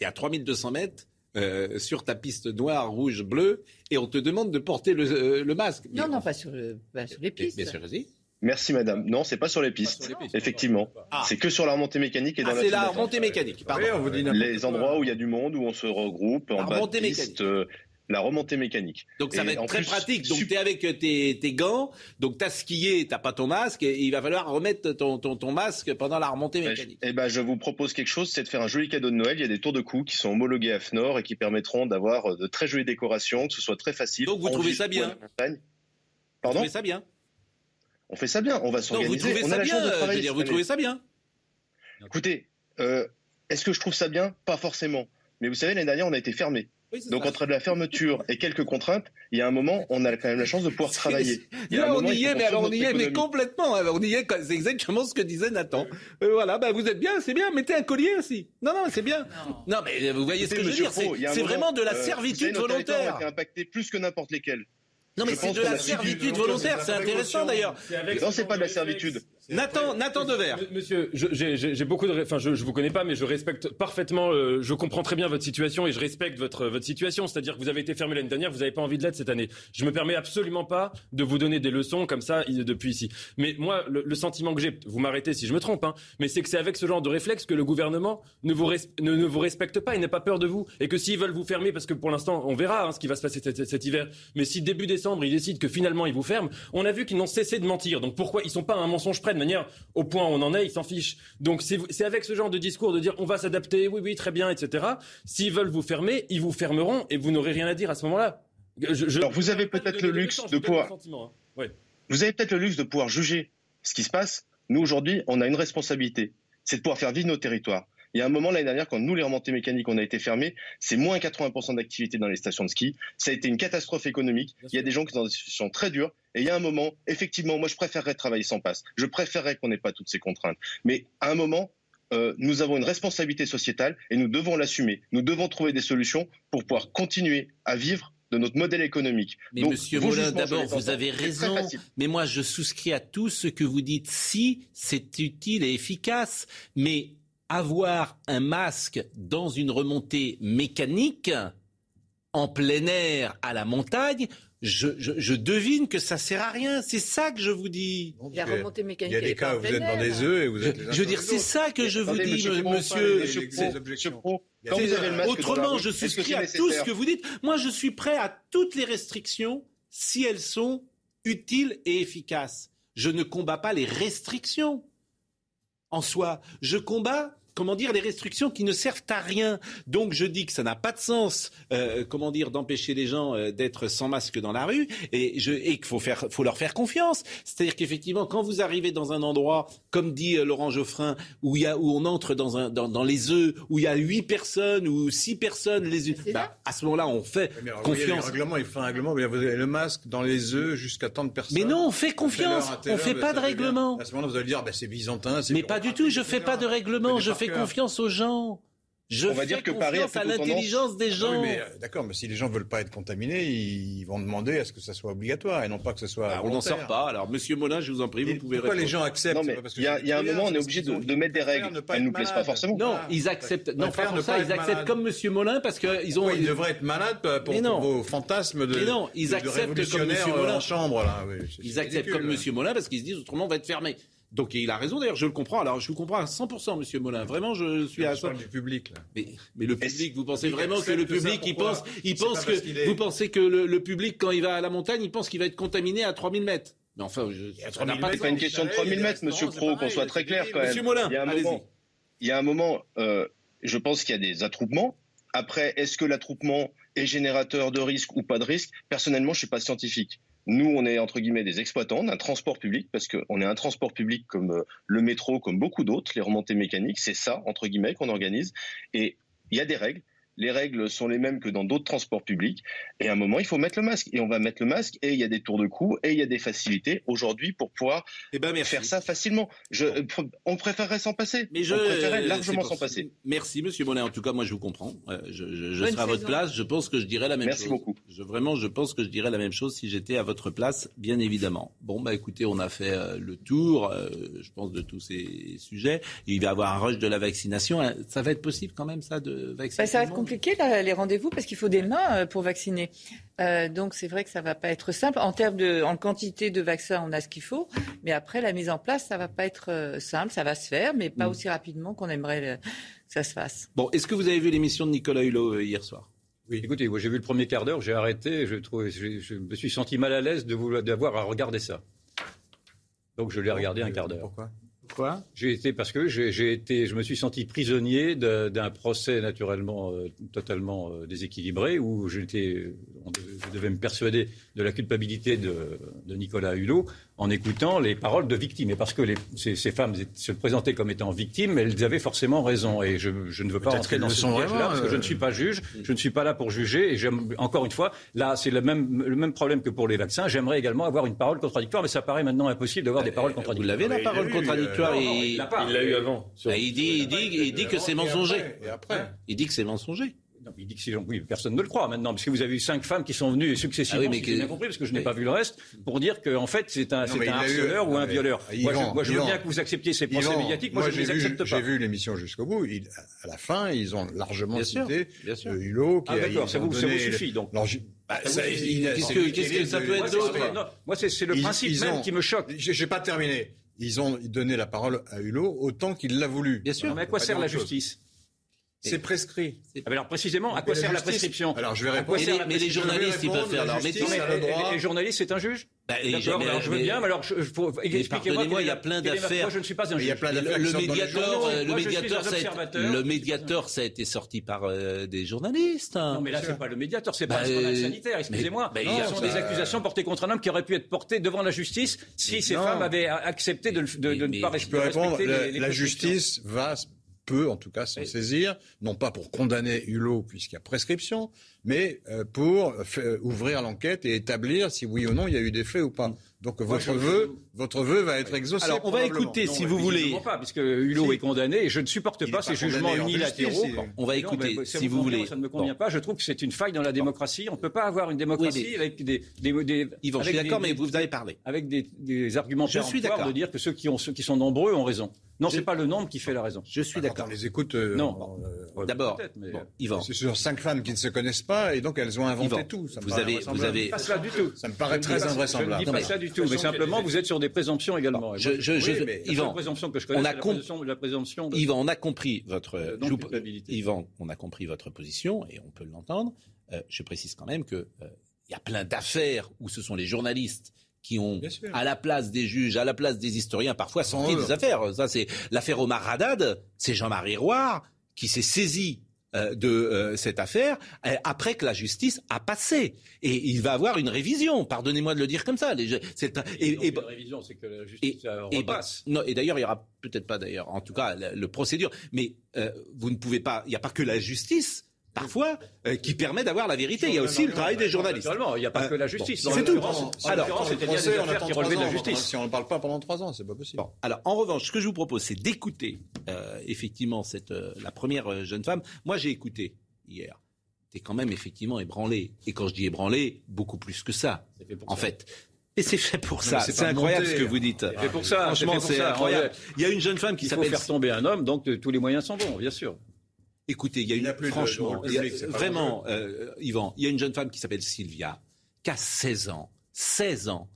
et à 3200 mètres, euh, sur ta piste noire, rouge, bleue, et on te demande de porter le, le masque. Non, non, pas sur, le, pas sur les pistes. Bien sûr, vas-y. Merci madame. Non, c'est pas sur les pistes. Effectivement, ah. c'est que sur la remontée mécanique et dans ah, C'est la remontée mécanique. Pardon. les endroits où il y a du monde, où on se regroupe en bas de piste, euh, la remontée mécanique. Donc ça va être très pratique. Donc tu es avec tes, tes gants, donc tu as skié, tu pas ton masque, et il va falloir remettre ton, ton, ton masque pendant la remontée ben, mécanique. Eh ben, je vous propose quelque chose, c'est de faire un joli cadeau de Noël. Il y a des tours de cou qui sont homologués à FNOR et qui permettront d'avoir de très jolies décorations, que ce soit très facile. Donc vous trouvez ça bien Pardon Vous trouvez ça bien on fait ça bien, on va s'organiser. Vous trouvez ça bien dire, Vous trouvez ça bien Écoutez, euh, est-ce que je trouve ça bien? Pas forcément. Mais vous savez, l'année dernière, on a été fermé. Donc entre la fermeture et quelques contraintes, il y a un moment, on a quand même la chance de pouvoir travailler. on y est, mais alors on y est, mais complètement. On y est. C'est exactement ce que disait Nathan. Euh, voilà, bah vous êtes bien, c'est bien. Mettez un collier aussi. Non, non, c'est bien. Non. mais vous voyez ce que je veux dire. C'est vraiment de la euh, servitude volontaire. Qui a impacté plus que n'importe lesquels. Non, mais c'est de la servitude volontaire, c'est intéressant d'ailleurs. Non, c'est pas de la servitude. Nathan, Nathan Dever. Monsieur, j'ai beaucoup de, enfin, je, je vous connais pas, mais je respecte parfaitement, euh, je comprends très bien votre situation et je respecte votre votre situation. C'est-à-dire que vous avez été fermé l'année dernière, vous n'avez pas envie de l'être cette année. Je me permets absolument pas de vous donner des leçons comme ça depuis ici. Mais moi, le, sentiment que j'ai, vous m'arrêtez si je me trompe, hein, mais c'est que c'est avec ce genre de réflexe que le gouvernement ne vous ne, ne, vous respecte pas et n'a pas peur de vous et que s'ils veulent vous fermer, parce que pour l'instant, on verra hein, ce qui va se passer cet, cet, hiver. Mais si début décembre ils décident que finalement ils vous ferment, on a vu qu'ils n'ont cessé de mentir. Donc pourquoi ils sont pas un mensonge près manière au point où on en est, ils s'en fichent. Donc c'est avec ce genre de discours de dire on va s'adapter, oui, oui, très bien, etc. S'ils veulent vous fermer, ils vous fermeront et vous n'aurez rien à dire à ce moment-là. Alors vous avez peut-être le luxe de, pouvoir. Hein. Vous avez peut-être le luxe de pouvoir juger ce qui se passe. Nous aujourd'hui, on a une responsabilité, c'est de pouvoir faire vivre nos territoires. Il y a un moment l'année dernière, quand nous, les remontées mécaniques, on a été fermés, c'est moins 80% d'activité dans les stations de ski. Ça a été une catastrophe économique. Il y a des gens qui sont dans des situations très dures. Et il y a un moment, effectivement, moi, je préférerais travailler sans passe. Je préférerais qu'on n'ait pas toutes ces contraintes. Mais à un moment, euh, nous avons une responsabilité sociétale et nous devons l'assumer. Nous devons trouver des solutions pour pouvoir continuer à vivre de notre modèle économique. Mais Monsieur Moulin, d'abord, vous avez raison. Mais moi, je souscris à tout ce que vous dites si c'est utile et efficace. Mais avoir un masque dans une remontée mécanique, en plein air, à la montagne, je, devine que ça sert à rien. C'est ça que je vous dis. Il y a remontée mécanique. Il y a des cas où vous êtes dans des œufs et vous êtes. je veux dire, c'est ça que je vous dis, monsieur. Autrement, je souscris à tout ce que vous dites? Moi, je suis prêt à toutes les restrictions si elles sont utiles et efficaces. Je ne combats pas les restrictions en soi. Je combats comment dire, les restrictions qui ne servent à rien. Donc je dis que ça n'a pas de sens, euh, comment dire, d'empêcher les gens euh, d'être sans masque dans la rue et, je, et qu'il faut, faire, faut leur faire confiance. C'est-à-dire qu'effectivement, quand vous arrivez dans un endroit, comme dit euh, Laurent Geoffrin, où, il y a, où on entre dans, un, dans, dans les œufs, où il y a huit personnes ou six personnes, les bah, à ce moment-là, on fait confiance. Règlement, il fait un règlement, vous avez le masque dans les œufs jusqu'à tant de personnes. Mais non, on fait confiance, on ne fait pas de règlement. À ce moment-là, vous allez dire, bah, c'est byzantin. Mais pas du tout, je ne fais pas de règlement, je fais confiance aux gens. Je on va dire que Paris a à l'intelligence des gens. Euh, d'accord, mais si les gens veulent pas être contaminés, ils vont demander à ce que ça soit obligatoire et non pas que ce soit. Bah, on n'en sort pas. Alors, Monsieur Molin, je vous en prie, vous pouvez pourquoi les gens acceptent Il y, a un moment, on est obligé de, mettre des règles. Elles nous plaisent pas forcément. Non, ils acceptent. Non, pas pour ça. Ils acceptent comme Monsieur Molin parce qu'ils ont. Ils devraient être malades pour vos fantasmes de. Mais non, ils acceptent comme Monsieur Molin. En chambre là. Ils acceptent comme Monsieur Molin parce qu'ils se disent autrement on va être fermé. Donc il a raison d'ailleurs, je le comprends. Alors je vous comprends à 100%, Monsieur Molin. Vraiment, je suis à ça. du public là. Mais, mais le public, vous pensez vraiment que le public, il pense, il pense que vous pensez que le, public, quand il va à la montagne, il pense qu'il va être contaminé à 3000 mètres? Mais enfin, je, n'a pas, pas une question de 3000 mètres, Monsieur Pro, qu'on soit très clair quand même. Monsieur Molin, il y a un moment, il y a un moment euh, je pense qu'il y a des attroupements. Après, est-ce que l'attroupement est générateur de risque ou pas de risque Personnellement, je suis pas scientifique. Nous, on est entre guillemets des exploitants d'un transport public parce qu'on est un transport public comme euh, le métro, comme beaucoup d'autres, les remontées mécaniques. C'est ça, entre guillemets, qu'on organise. Et il y a des règles les règles sont les mêmes que dans d'autres transports publics. Et à un moment, il faut mettre le masque. Et on va mettre le masque. Et il y a des tours de cou. Et il y a des facilités aujourd'hui pour pouvoir eh ben, faire ça facilement. Je, on préférerait s'en passer. Mais je, on préférerait largement s'en passer. Merci, Monsieur Monet. En tout cas, moi, je vous comprends. Euh, je, je, serai à votre place. Je pense que je dirais la même chose. Merci beaucoup. Je, vraiment, je pense que je dirais la même chose si j'étais à votre place, bien évidemment. Bon, bah écoutez, on a fait euh, le tour, euh, je pense, de tous ces sujets. Il va y avoir un rush de la vaccination. Ça va être possible quand même, ça, de vacciner bah, Ça va être compliqué, là, les rendez-vous parce qu'il faut des mains euh, pour vacciner. Euh, donc c'est vrai que ça va pas être simple. En termes de, en quantité de vaccins, on a ce qu'il faut, mais après la mise en place, ça va pas être euh, simple. Ça va se faire, mais pas mm. aussi rapidement qu'on aimerait que ça se fasse. Bon, est-ce que vous avez vu l'émission de Nicolas Hulot hier soir? Oui, écoutez, moi j'ai vu le premier quart d'heure, j'ai arrêté, je, trouve, je, me suis senti mal à l'aise d'avoir à regarder ça. Donc je l'ai regardé un quart d'heure. Pourquoi? Pourquoi J'ai été parce que j'ai été, je me suis senti prisonnier d'un procès naturellement euh, totalement euh, déséquilibré où j'étais, je devais me persuader de la culpabilité de, de Nicolas Hulot en écoutant les paroles de victimes. Et parce que les, ces, ces, femmes se présentaient comme étant victimes, elles avaient forcément raison. Et je, je ne veux pas entrer dans ce piège-là, parce que je ne suis pas juge, je ne suis pas là pour juger. Et encore une fois, là, c'est le même, le même problème que pour les vaccins. J'aimerais également avoir une parole contradictoire, mais ça paraît maintenant impossible d'avoir des paroles contradictoires. Vous l'avez, la parole contradictoire Il l'a eu avant. Il dit, il dit, il dit que c'est mensonger. Et après Il dit que c'est mensonger. Non, il dit que oui, personne ne le croit maintenant, parce que vous avez eu cinq femmes qui sont venues successivement, ah oui, mais que... bien compris, parce que je n'ai pas vu le reste, pour dire qu'en en fait c'est un, un harceleur ou un violeur. moi, je, veux bien que vous acceptiez ces procès médiatiques, moi, je ne les accepte pas. J'ai vu l'émission jusqu'au bout, à la fin ils ont largement cité bien sûr. Euh, Hulot qui ah, d'accord, ça, vous, suffit donc. Bah, qu'est-ce que ça peut être d'autre? Moi, c'est le principe même qui me choque. J'ai pas terminé. Ils ont donné la parole à Hulot autant qu'il l'a voulu. Bien sûr. Mais à quoi sert la justice? C'est prescrit. Ah, alors précisément, à quoi sert la prescription Alors je vais répondre. Mais, les, journalistes, ils peuvent faire leur métier. Les, journalistes, c'est un juge bah, D'accord, alors je veux bien, mais alors expliquez-moi. il y a plein d'affaires. Moi, je ne suis pas un juge. Il y a plein d'affaires. Le médiateur, le médiateur, le médiateur, ça a été sorti par euh, des journalistes. Non, mais là, c'est pas le médiateur, c'est pas un scandale sanitaire. Excusez-moi. Ce sont des accusations portées contre un homme qui aurait pu être porté devant la justice si ces femmes avaient accepté de ne pas respecter. La justice va peut en tout cas s'en saisir, non pas pour condamner Hulot puisqu'il y a prescription, mais euh, pour ouvrir l'enquête et établir si oui ou non il y a eu des faits ou pas. Donc votre vœu, votre vœu va être exaucé. Alors on va écouter, si vous voulez. pas, puisque Hulot est condamné et je ne supporte pas ces jugements unilatéraux. On va écouter, si vous voulez. Ça ne me convient pas. Je trouve que c'est une faille dans la démocratie. On ne peut pas avoir une démocratie avec des, des, des Yvan, je suis d'accord, mais vous avez parlé avec des, arguments je suis de dire que ceux qui, ont, ceux qui sont nombreux ont raison. Non, c'est pas le nombre qui fait la raison. Je suis d'accord. On les écoute. Euh, non. Euh, D'abord, Yvan. C'est sur cinq femmes qui ne se connaissent pas et donc elles ont inventé tout. Ça vous avez, vous avez. Pas cela du tout. Ça me paraît très invraisemblable. Je ne dis pas ça du tout, mais simplement vous êtes sur des présomptions également. Je, je, je, Yvan, présomption que je connais, on a compris la présomption. Yvan, on a compris votre. Yvan, on a compris votre position et on peut l'entendre. Euh, je précise quand même que il y a plein d'affaires où ce sont les journalistes qui ont, à la place des juges, à la place des historiens, parfois sorti des affaires. Ça, c'est l'affaire Omar Haddad. C'est Jean-Marie Roire qui s'est saisi euh, de euh, cette affaire euh, après que la justice a passé. Et il va avoir une révision, pardonnez-moi de le dire comme ça. Les, c'est, et, et, révision, c'est que la justice et, repasse. non, et d'ailleurs, il y aura peut-être pas d'ailleurs, en tout cas, le, le procédure. Mais vous ne pouvez pas, il n'y a pas que la justice parfois, euh, qui permet d'avoir la vérité. Il y a aussi le travail des journalistes. il n'y a pas que la justice. c'est tout. Alors, c'était bien des affaires qui relevaient de la justice. Si on ne parle pas pendant trois ans, c'est pas possible. alors, en revanche, ce que je vous propose, c'est d'écouter euh, effectivement cette euh, la première jeune femme. Moi, j'ai écouté hier. T'es quand même effectivement ébranlé. Et quand je dis ébranlé, beaucoup plus que ça. en fait. Et c'est fait pour ça. C'est incroyable ce que vous dites. C'est pour ça. Franchement, c'est incroyable. Il y a une jeune femme qui s'appelle. Il faut faire tomber un homme, donc tous les moyens sont bons, bien sûr. Écoutez, il y a une, franchement, vraiment, euh, Yvan, il y a une jeune femme qui s'appelle Sylvia, qui a 16 ans. 16 ans.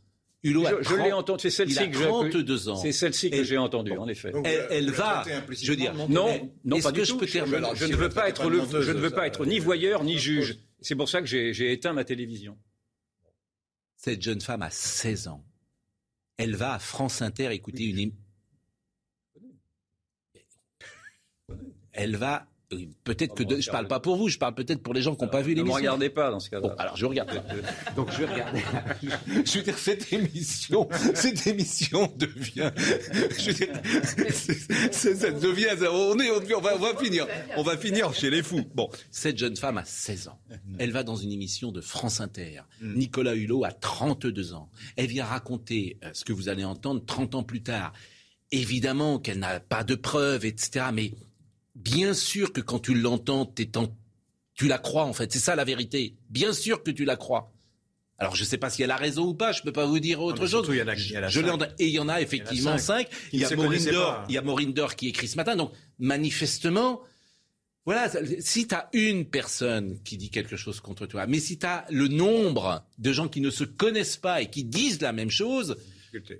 Hulot je, l'ai entendu, c'est celle-ci que, 32 ans. C'est celle-ci que j'ai entendue, en effet. elle, va, je veux dire, non, non, pas du tout. Je, je, ne veux pas être le, je ne veux pas être ni voyeur ni juge. C'est pour ça que j'ai éteint ma télévision. Cette jeune femme a 16 ans. Elle va à France Inter écouter une. Elle va Peut-être que je parle pas pour vous, je parle peut-être pour les gens qui n'ont pas vu l'émission. Ne regardez pas dans ce cas-là. Bon, alors je regarde. Donc je vais regarder. je veux dire cette émission, cette émission devient. Je veux dire, ça devient. On est, on va, on va finir, on va finir chez les fous. Bon, cette jeune femme a 16 ans. Elle va dans une émission de France Inter. Mm. Nicolas Hulot a 32 ans. Elle vient raconter euh, ce que vous allez entendre 30 ans plus tard. Évidemment qu'elle n'a pas de preuves, etc. Mais bien sûr que quand tu l'entends, tu la crois en fait. C'est ça la vérité. Bien sûr que tu la crois. Alors je ne sais pas si elle a raison ou pas, je ne peux pas vous dire autre chose. Il y en a, je et il y en a effectivement cinq. Il y a, il y a Maureen Dor qui écrit ce matin. Donc manifestement, voilà, si tu as une personne qui dit quelque chose contre toi, mais si tu as le nombre de gens qui ne se connaissent pas et qui disent la même chose,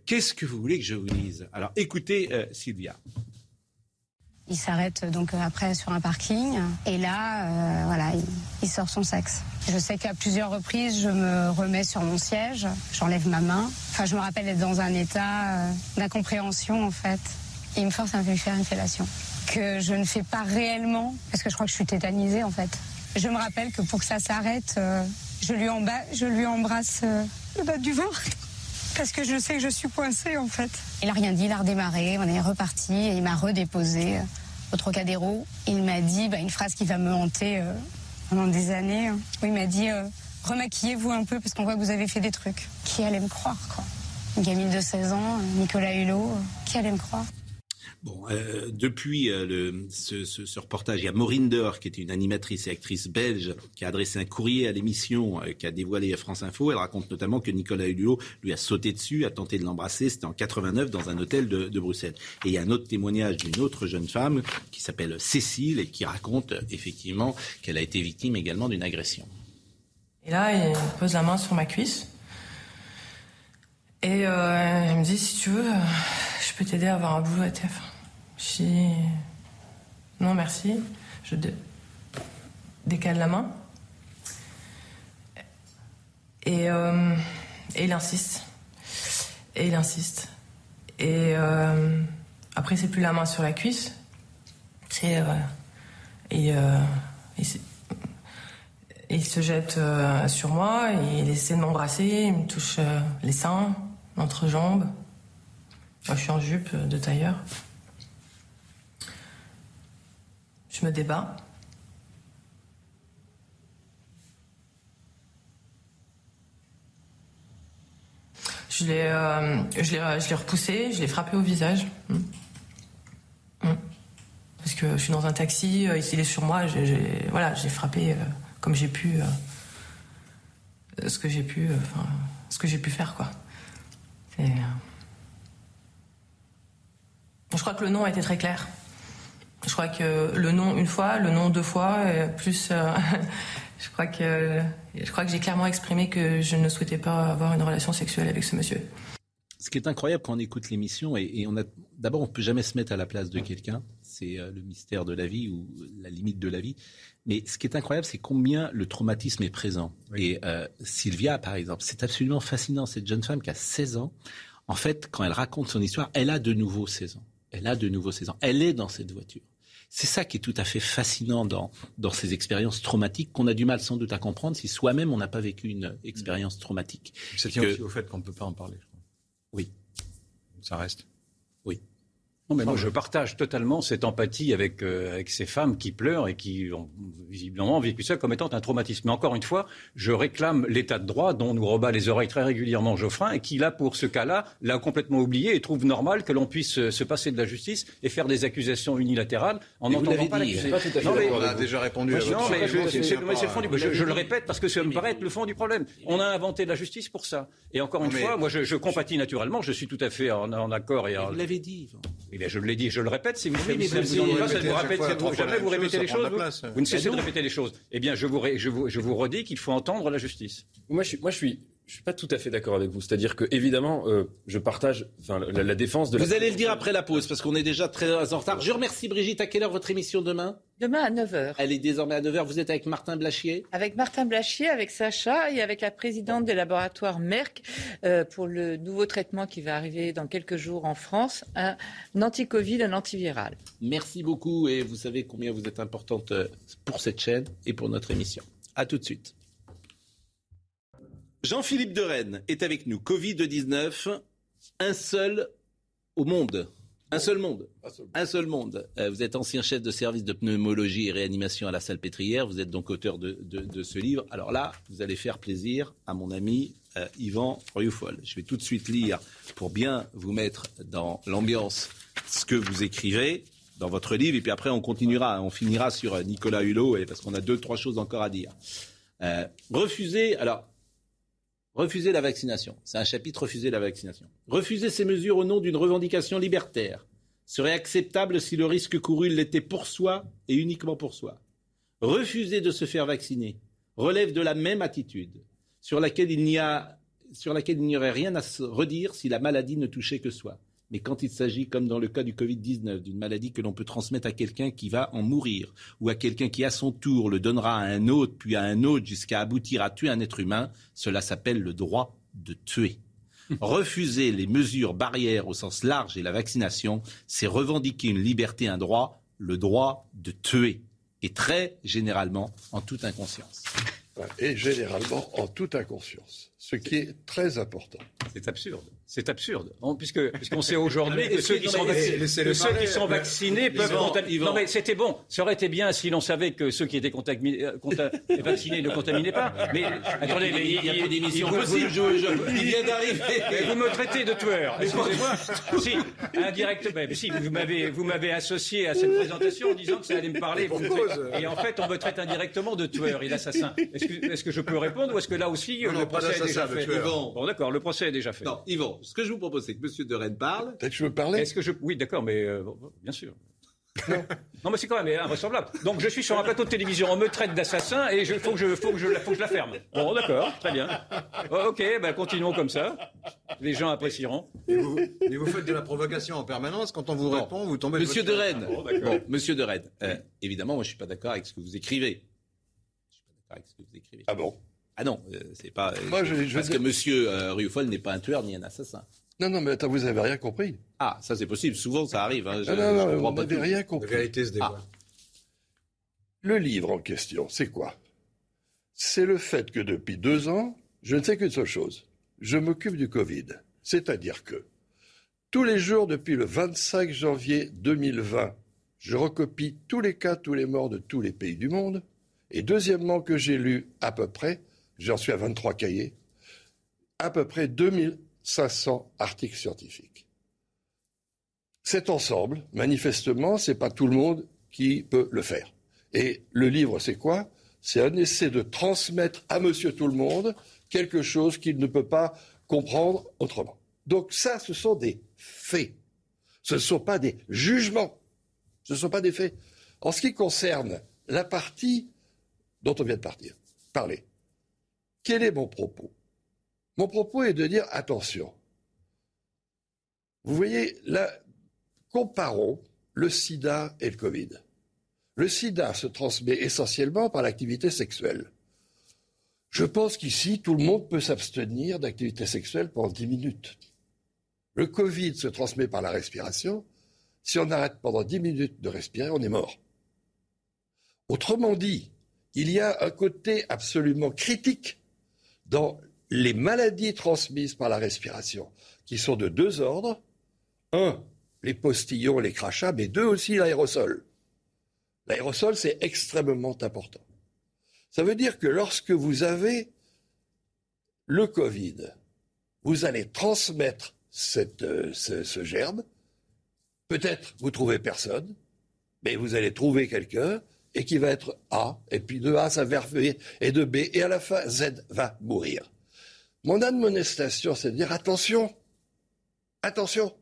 qu'est-ce que vous voulez que je vous dise? Alors écoutez euh, Sylvia. Il s'arrête donc euh, après sur un parking et là, euh, voilà, il, sort son sexe. Je sais qu'à plusieurs reprises, je me remets sur mon siège, j'enlève ma main. Enfin, je me rappelle être dans un état euh, d'incompréhension en fait. Il me force à me faire une fellation que je ne fais pas réellement parce que je crois que je suis tétanisée en fait. Je me rappelle que pour que ça s'arrête, je lui, je lui embrasse le bas du ventre parce que je sais que je suis coincée en fait. Il a rien dit, il a redémarré, on est reparti et il m'a redéposé euh, au Trocadéro. Il m'a dit bah, une phrase qui va me hanter euh, pendant des années. Hein. il m'a dit euh, remaquillez-vous un peu parce qu'on voit que vous avez fait des trucs. Qui allait me croire quoi? Une gamine de 16 ans, Nicolas Hulot, qui allait me croire? Bon, euh, depuis euh, ce, reportage, il y a Maureen Dor, qui était une animatrice et actrice belge, qui a adressé un courrier à l'émission, euh, qui a dévoilé à France Info. Elle raconte notamment que Nicolas Hulot lui a sauté dessus, a tenté de l'embrasser. C'était en 89 dans un hôtel de, Bruxelles. Et il y a un autre témoignage d'une autre jeune femme qui s'appelle Cécile et qui raconte effectivement qu'elle a été victime également d'une agression. Et là, il pose la main sur ma cuisse. Et euh, elle me dit, si tu veux, je peux t'aider à avoir un boulot à TF1. Je non merci. Je décale la main. Et, euh, et, il insiste. Et il insiste. Et euh, après, c'est plus la main sur la cuisse. C'est. Euh, et, il se jette sur moi, et il essaie de m'embrasser, il me touche les seins, l'entrejambe. Moi, je suis en jupe de tailleur. Je me débat. Je l'ai, euh, je, l'ai, je l'ai repoussé, je l'ai frappé au visage. Mm. Mm. Parce que je suis dans un taxi, euh, il est sur moi, j'ai, voilà, j'ai frappé euh, comme j'ai pu, ce que j'ai pu, enfin, ce que j'ai pu faire, quoi. je crois que le nom a été très clair. Je crois que le nom une fois, le nom deux fois, plus, je crois que je crois que j'ai clairement exprimé que je ne souhaitais pas avoir une relation sexuelle avec ce monsieur. Ce qui est incroyable quand on écoute l'émission, et, on a d'abord on peut jamais se mettre à la place de quelqu'un, c'est euh, le mystère de la vie ou la limite de la vie. Mais ce qui est incroyable, c'est combien le traumatisme est présent. Et euh, Sylvia, par exemple, c'est absolument fascinant. Cette jeune femme qui a 16 ans, en fait, quand elle raconte son histoire, elle a de nouveau 16 ans. Elle a de nouveau 16 ans. Elle est dans cette voiture. C'est ça qui est tout à fait fascinant dans, dans ces expériences traumatiques qu'on a du mal sans doute à comprendre si soi-même on n'a pas vécu une expérience traumatique. Ça tient aussi au fait qu'on ne peut pas en parler. Je crois. Oui. Ça reste. Non, mais moi, je partage totalement cette empathie avec, euh, avec ces femmes qui pleurent et qui ont visiblement vécu ça comme étant un traumatisme. Mais encore une fois, je réclame l'état de droit dont nous rebat les oreilles très régulièrement Geoffrin et qui, là, pour ce cas-là, l'a complètement oublié et trouve normal que l'on puisse euh, se passer de la justice et faire des accusations unilatérales en n'entendant pas l'accusé. On a déjà répondu à non, mais c'est le fond du... je, je, le répète parce que ça me paraît être le fond du problème. On a inventé la justice pour ça. Et encore une fois, moi, je, compatis naturellement. Je suis tout à fait en, en accord. Et Vous l'avez dit, eh je l'ai dit, je le répète, si vous ne oui, vous, jamais vous répétez les choses, vous, ne cessez de répéter les choses. Eh bien, je vous, je vous, je vous redis qu'il faut entendre la justice. Moi, je suis, moi, je suis, je suis pas tout à fait d'accord avec vous. C'est-à-dire que évidemment, euh, je partage enfin, la, défense de. Vous allez le dire après la pause parce qu'on est déjà très en retard. Je remercie Brigitte. À quelle heure votre émission demain? Demain à 9h. Elle est désormais à 9h. Vous êtes avec Martin Blachier? Avec Martin Blachier, avec Sacha et avec la présidente des laboratoires Merck euh, pour le nouveau traitement qui va arriver dans quelques jours en France, un anti-Covid, un antiviral. Merci beaucoup et vous savez combien vous êtes importante euh, pour cette chaîne et pour notre émission. À tout de suite. Jean-Philippe de Rennes est avec nous. Covid-19, un seul au monde. Un seul monde. Un seul monde. Euh, vous êtes ancien chef de service de pneumologie et réanimation à la Salpêtrière. Vous êtes donc auteur de, ce livre. Alors là, vous allez faire plaisir à mon ami euh, Yvan Rioufol. Je vais tout de suite lire pour bien vous mettre dans l'ambiance ce que vous écrivez dans votre livre. Et puis après, on continuera. On finira sur Nicolas Hulot parce qu'on a deux, trois choses encore à dire. Euh, refuser. Alors, Refuser la vaccination. C'est un chapitre refuser la vaccination. Refuser ces mesures au nom d'une revendication libertaire serait acceptable si le risque couru l'était pour soi et uniquement pour soi. Refuser de se faire vacciner relève de la même attitude sur laquelle il n'y a sur laquelle il n'y aurait rien à redire si la maladie ne touchait que soi. Mais quand il s'agit, comme dans le cas du Covid-19, d'une maladie que l'on peut transmettre à quelqu'un qui va en mourir, ou à quelqu'un qui à son tour le donnera à un autre, puis à un autre, jusqu'à aboutir à tuer un être humain, cela s'appelle le droit de tuer. Refuser les mesures barrières au sens large et la vaccination, c'est revendiquer une liberté, un droit, le droit de tuer, et très généralement en toute inconscience. Et généralement en toute inconscience, ce qui est très important. C'est absurde. C'est absurde, puisque puisqu'on sait aujourd'hui que ceux qui sont, qui sont vaccinés peuvent contaminer. Non mais c'était bon, ça aurait été bien si l'on savait que ceux qui étaient euh, vaccinés ne contaminaient pas. Mais attendez, mais il n'y a pas d'émission possible. il vient d'arriver. Vous me traitez de tueur. Excusez-moi. si indirectement, si vous m'avez vous m'avez associé à cette présentation en disant que ça allait me parler. Et en fait, on me traite indirectement de tueur et d'assassin. Est-ce que, est que, je peux répondre ou est-ce que là aussi le procès est déjà fait Bon, d'accord, le procès est déjà fait. Non, Yvan ce que je vous propose, c'est que M. De Rennes parle. Peut-être que je veux parler. Est-ce que je... Oui, d'accord, mais euh, bien sûr. non. mais c'est quand même invraisemblable. Donc je suis sur un plateau de télévision, on me traite d'assassin et il faut, que je, faut, que je, faut que je la ferme. Bon, d'accord, très bien. Oh, ok, ben continuons comme ça. Les gens apprécieront. Et vous, vous, faites de la provocation en permanence. Quand on vous répond, vous tombez Monsieur de, Rennes. bon, Monsieur de Rennes, euh, évidemment, moi je suis pas d'accord avec ce que vous écrivez. Je suis pas d'accord avec ce que vous écrivez. Ah bon? Ah non, euh, c'est pas. Moi, je, parce que Monsieur euh, n'est pas un tueur ni un assassin. Non, non, mais attends, vous n'avez rien compris. Ah, ça c'est possible. Souvent, ça arrive. Hein. non, non, non, vous n'avez rien compris. La vérité se dévoile. Ah. Le livre en question, c'est quoi? C'est le fait que depuis deux ans, je ne sais qu'une seule chose. Je m'occupe du Covid. C'est-à-dire que tous les jours depuis le 25 janvier 2020 je recopie tous les cas, tous les morts de tous les pays du monde. Et deuxièmement, que j'ai lu à peu près, j'en suis à 23 cahiers, à peu près 2500 articles scientifiques. Cet ensemble, manifestement, ce n'est pas tout le monde qui peut le faire. Et le livre, c'est quoi? C'est un essai de transmettre à monsieur tout le monde quelque chose qu'il ne peut pas comprendre autrement. Donc ça, ce sont des faits. Ce ne sont pas des jugements. Ce ne sont pas des faits. En ce qui concerne la partie dont on vient de partir, parler, quel est mon propos? Mon propos est de dire attention. Vous voyez, là, comparons le sida et le Covid. Le sida se transmet essentiellement par l'activité sexuelle. Je pense qu'ici, tout le monde peut s'abstenir d'activité sexuelle pendant 10 minutes. Le Covid se transmet par la respiration. Si on arrête pendant 10 minutes de respirer, on est mort. Autrement dit, il y a un côté absolument critique dans les maladies transmises par la respiration, qui sont de deux ordres. Un, les postillons, les crachats, mais deux aussi l'aérosol. L'aérosol, c'est extrêmement important. Ça veut dire que lorsque vous avez le Covid, vous allez transmettre euh, ce, germe. Peut-être vous trouvez personne, mais vous allez trouver quelqu'un et qui va être A, et puis de A ça va V, et de B, et à la fin Z va mourir. Mon admonestation, c'est de dire attention, attention,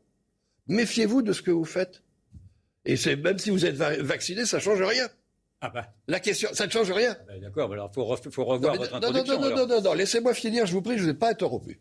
méfiez-vous de ce que vous faites. Et c'est même si vous êtes vacciné, ça ne change rien. Ah bah. La question, ça ne change rien. Ah bah, d'accord, alors il faut, revoir votre introduction. Non, non, non, non, non, laissez-moi finir, je vous prie, je ne vais pas interrompu.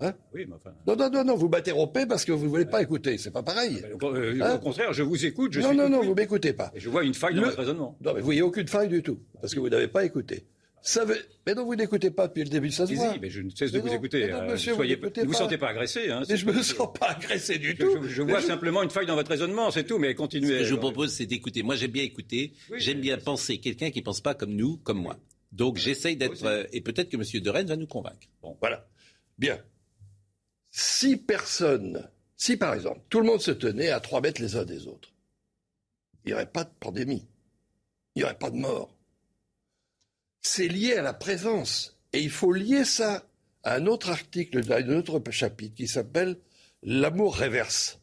Hein oui, mais enfin... Non, non, non, non, vous m'interrompez parce que vous ne voulez pas écouter. C'est pas pareil. Ah bah, euh, hein au contraire, je vous écoute. Je non, suis non, non, vous m'écoutez pas. Et je vois une faille dans votre raisonnement. Non, mais vous voyez aucune faille du tout parce que vous n'avez pas écouté. Ça veut... Mais non, vous n'écoutez pas depuis le début, ça se voit. mais je ne cesse de vous écouter. Non, monsieur, euh, vous ne vous, sentez pas agressé. Hein, mais je ne me sens pas agressé du tout. Je, vois simplement une faille dans votre raisonnement, c'est tout, mais continuez. Ce que je vous propose, c'est d'écouter. Moi, j'aime bien écouter. j'aime bien penser. Quelqu'un qui ne pense pas comme nous, comme moi. Donc, j'essaye d'être. Euh, et peut-être que M. De Rennes va nous convaincre. Bon, voilà. Bien. Si personne, si par exemple, tout le monde se tenait à trois mètres les uns des autres, il n'y aurait pas de pandémie. Il n'y aurait pas de mort c'est lié à la présence. Et il faut lier ça à un autre article d'un autre chapitre qui s'appelle L'amour réverse.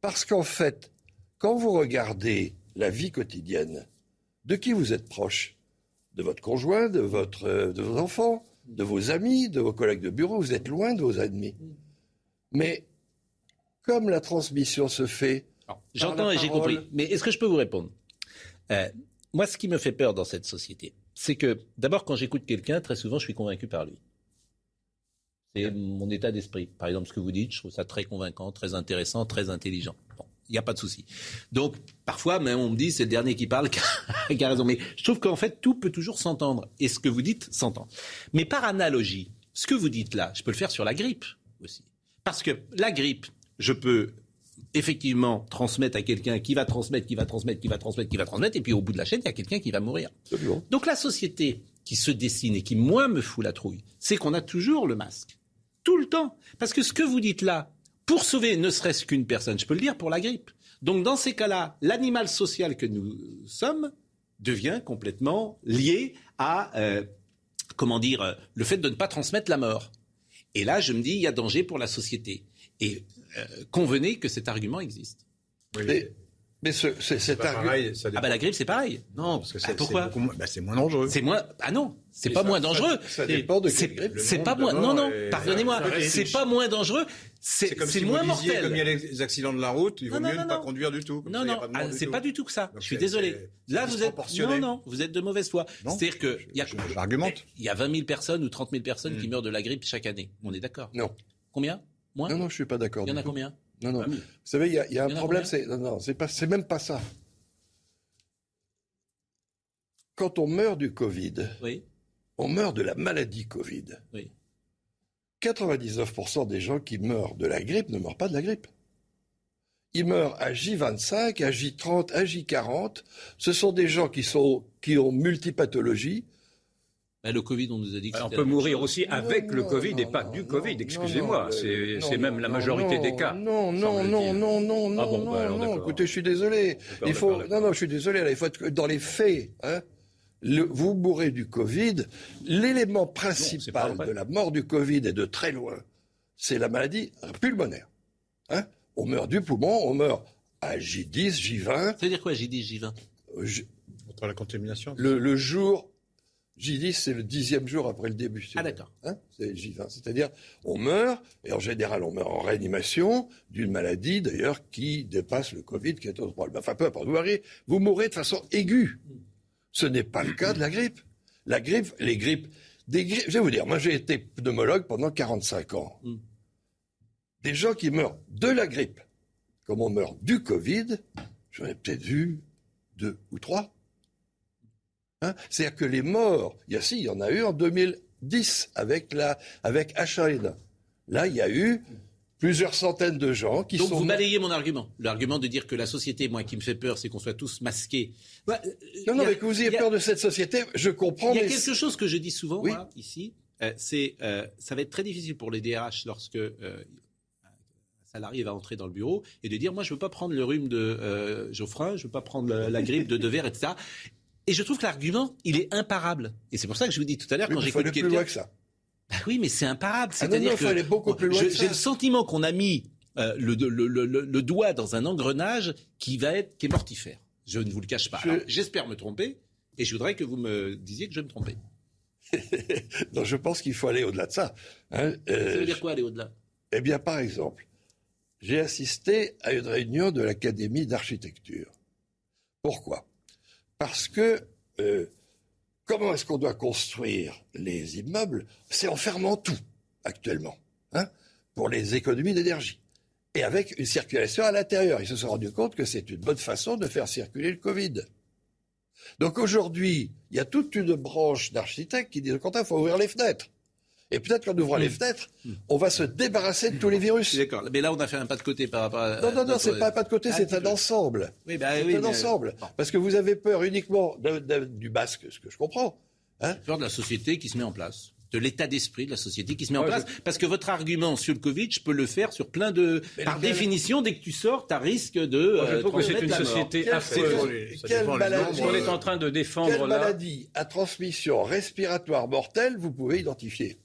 Parce qu'en fait, quand vous regardez la vie quotidienne, de qui vous êtes proche? De votre conjoint, de, votre, de vos enfants, de vos amis, de vos collègues de bureau, vous êtes loin de vos ennemis. Mais comme la transmission se fait. J'entends et j'ai compris. Mais est-ce que je peux vous répondre euh, Moi, ce qui me fait peur dans cette société, c'est que d'abord, quand j'écoute quelqu'un, très souvent, je suis convaincu par lui. C'est mon état d'esprit. Par exemple, ce que vous dites, je trouve ça très convaincant, très intéressant, très intelligent. Bon, il n'y a pas de souci. Donc, parfois, même on me dit, c'est le dernier qui parle qui a raison. Mais je trouve qu'en fait, tout peut toujours s'entendre. Et ce que vous dites s'entend. Mais par analogie, ce que vous dites là, je peux le faire sur la grippe aussi. Parce que la grippe, je peux effectivement transmettre à quelqu'un qui va transmettre, qui va transmettre, qui va transmettre, qui va transmettre, et puis au bout de la chaîne, il y a quelqu'un qui va mourir. Donc la société qui se dessine et qui, moi, me fout la trouille, c'est qu'on a toujours le masque. Tout le temps. Parce que ce que vous dites là, pour sauver ne serait-ce qu'une personne, je peux le dire pour la grippe. Donc dans ces cas-là, l'animal social que nous sommes devient complètement lié à, euh, comment dire, le fait de ne pas transmettre la mort. Et là, je me dis, il y a danger pour la société. Et euh, convenez que cet argument existe. Mais, mais cet argument. ah bah la grippe c'est pareil. Non parce que c'est ah, pourquoi bah, c'est moins dangereux. C'est moins ah non c'est pas moins dangereux. Ça, dépend de C'est pas moins non non pardonnez-moi c'est pas moins dangereux c'est si moins mortel. Comme il y a les accidents de la route il vaut mieux ne pas conduire du tout. non non ah, c'est pas du tout que ça. Je suis désolé. Là vous êtes non non vous êtes de mauvaise foi. C'est-à-dire que il y a il y a 20 000 personnes ou 30 000 personnes qui hmm. meurent de la grippe chaque année. On est d'accord? Non. Combien? Non, non, je suis pas d'accord. Il y en a combien? Non, non. Vous savez, il y a, un problème. C'est non, non, c'est pas, c'est même pas ça. Quand on meurt du Covid, oui. on meurt de la maladie Covid. Oui. 99% des gens qui meurent de la grippe ne meurent pas de la grippe. Ils meurent à J25, à J30, à J40. Ce sont des gens qui, sont, qui ont multipathologies. Bah, le Covid, on nous a dit que On peut mourir aussi avec le Covid et pas du Covid, excusez-moi. C'est même la majorité des cas. Non, non, non, non, non, non, Ah bon, bah, alors, non, d'accord. Écoutez, je suis désolé. Il faut, non, non, je suis désolé. Là, il faut être dans les faits. Hein. Le- vous mourrez du Covid. L'élément principal de la mort du Covid et de très loin, c'est la maladie pulmonaire. Hein. On meurt du poumon, on meurt à J10, J20. C'est-à-dire quoi, J10, J20 Contre la contamination. le, le jour, J10, c'est le dixième jour après le début. Ah d'accord. Hein, c'est J20. C'est-à-dire, on meurt, et en général, on meurt en réanimation d'une maladie, d'ailleurs, qui dépasse le Covid, qui est autre problème. Enfin, peu importe. Vous mourrez, vous mourrez de façon aiguë. Ce n'est pas le cas de la grippe. La grippe, les grippes, des grippes, je vais vous dire, moi j'ai été pneumologue pendant 45 ans. Des gens qui meurent de la grippe, comme on meurt du Covid, j'en ai peut-être vu deux ou trois. Hein? C'est-à-dire que les morts, il y a si, il y en a eu en 2010 avec la, avec H1N1. Là, il y a eu plusieurs centaines de gens qui Donc sont vous morts. balayez mon argument. L'argument de dire que la société, moi, qui me fait peur, c'est qu'on soit tous masqués. Ouais, euh, Non, non, a- mais que vous ayez a- peur de cette société, je comprends. Il y a mais quelque chose que je dis souvent, moi, ici, euh, c'est euh, ça va être très difficile pour les DRH lorsque euh, un salarié va entrer dans le bureau et de dire moi je veux pas prendre le rhume de euh, Geoffrin, je veux pas prendre la, la grippe de Devers, etc. Et je trouve que l'argument, il est imparable. Et c'est pour ça que je vous dis tout à l'heure Oui, quand j'écoute quelqu'un. Ça. Bah oui, mais c'est imparable. Ah C'est-à-dire que beaucoup plus loin ça. J'ai le sentiment qu'on a mis euh, le, le- le- le- le doigt dans un engrenage qui va être qui est mortifère. Je ne vous le cache pas. Je- J'espère me tromper et je voudrais que vous me disiez que je me trompais. Non, je pense qu'il faut aller au-delà de ça. hein. Ça Euh, veut dire quoi aller au-delà? Eh bien, par exemple, j'ai assisté à une réunion de l'Académie d'architecture. Pourquoi? Parce que euh, comment est-ce qu'on doit construire les immeubles? C'est en fermant tout actuellement, hein, pour les économies d'énergie. Et avec une circulation à l'intérieur. Ils se sont rendus compte que c'est une bonne façon de faire circuler le Covid. Donc aujourd'hui, il y a toute une branche d'architectes qui disent au il faut ouvrir les fenêtres. Et peut-être qu'en ouvrant les fenêtres, on va se débarrasser de tous les virus. D'accord. Mais là, on a fait un pas de côté par rapport à. Non, non, non, c'est pas un pas de côté, Ah, c'est un ensemble. Oui, bah c'est oui, un mais- ensemble. Parce que vous avez peur uniquement de- de- du basque, ce que je comprends. Hein peur de la société qui se met en place, de l'état d'esprit de la société qui se met en place. Parce que votre argument sur le Covid, je peux le faire sur plein de. Mais Par définition, dès que tu sors, tu as risque de. Moi, je euh, trouve que c'est une société affreuse. quelle maladie- qu'on est en train de défendre Quelle là. maladie à transmission respiratoire mortelle vous pouvez identifier